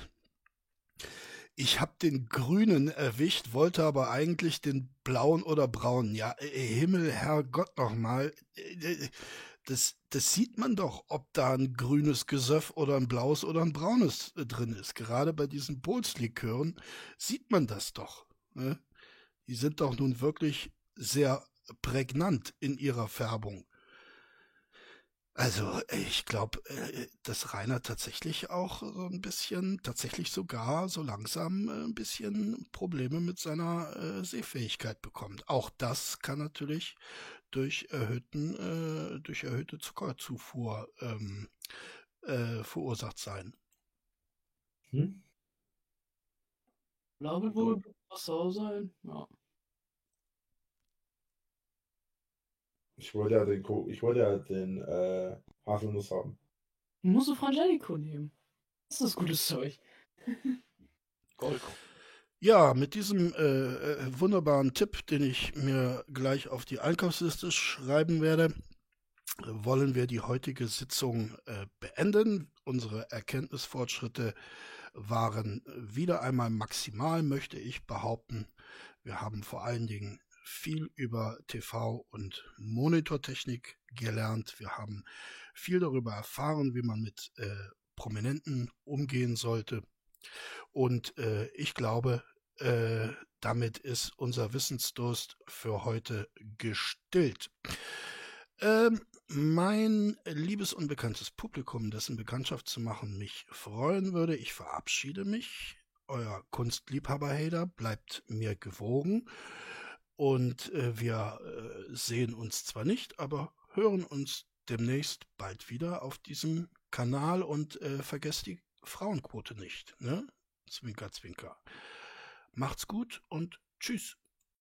A: ich habe den grünen erwischt, wollte aber eigentlich den blauen oder braunen. Ja, äh, Himmel, Herrgott nochmal. Das, das sieht man doch, ob da ein grünes Gesöff oder ein blaues oder ein braunes äh, drin ist. Gerade bei diesen Bootslikören sieht man das doch. Ne? Die sind doch nun wirklich sehr prägnant in ihrer Färbung. Also, ich glaube, dass Rainer tatsächlich auch so ein bisschen, tatsächlich sogar so langsam äh, ein bisschen Probleme mit seiner äh, Sehfähigkeit bekommt. Auch das kann natürlich durch erhöhten, äh, durch erhöhte Zuckerzufuhr ähm, äh, verursacht sein.
B: Hm?
J: Glaube wohl Passau sein. Ja.
B: Ich wollte ja den, Ko ich wollte ja den äh, Haselnuss haben.
J: Musst du Frangelico nehmen. Das ist gutes Zeug.
G: Gold.
A: Ja, mit diesem äh, äh, wunderbaren Tipp, den ich mir gleich auf die Einkaufsliste schreiben werde, wollen wir die heutige Sitzung äh, beenden. Unsere Erkenntnisfortschritte waren wieder einmal maximal, möchte ich behaupten. Wir haben vor allen Dingen viel über TV und Monitortechnik gelernt. Wir haben viel darüber erfahren, wie man mit äh, Prominenten umgehen sollte. Und äh, ich glaube, äh, damit ist unser Wissensdurst für heute gestillt. Ähm, mein liebes unbekanntes Publikum, dessen Bekanntschaft zu machen mich freuen würde, ich verabschiede mich. Euer Kunstliebhaber-Hater bleibt mir gewogen. Und äh, wir äh, sehen uns zwar nicht, aber hören uns demnächst bald wieder auf diesem Kanal und äh, vergesst die Frauenquote nicht. Ne? Zwinker, zwinker. Macht's gut und tschüss.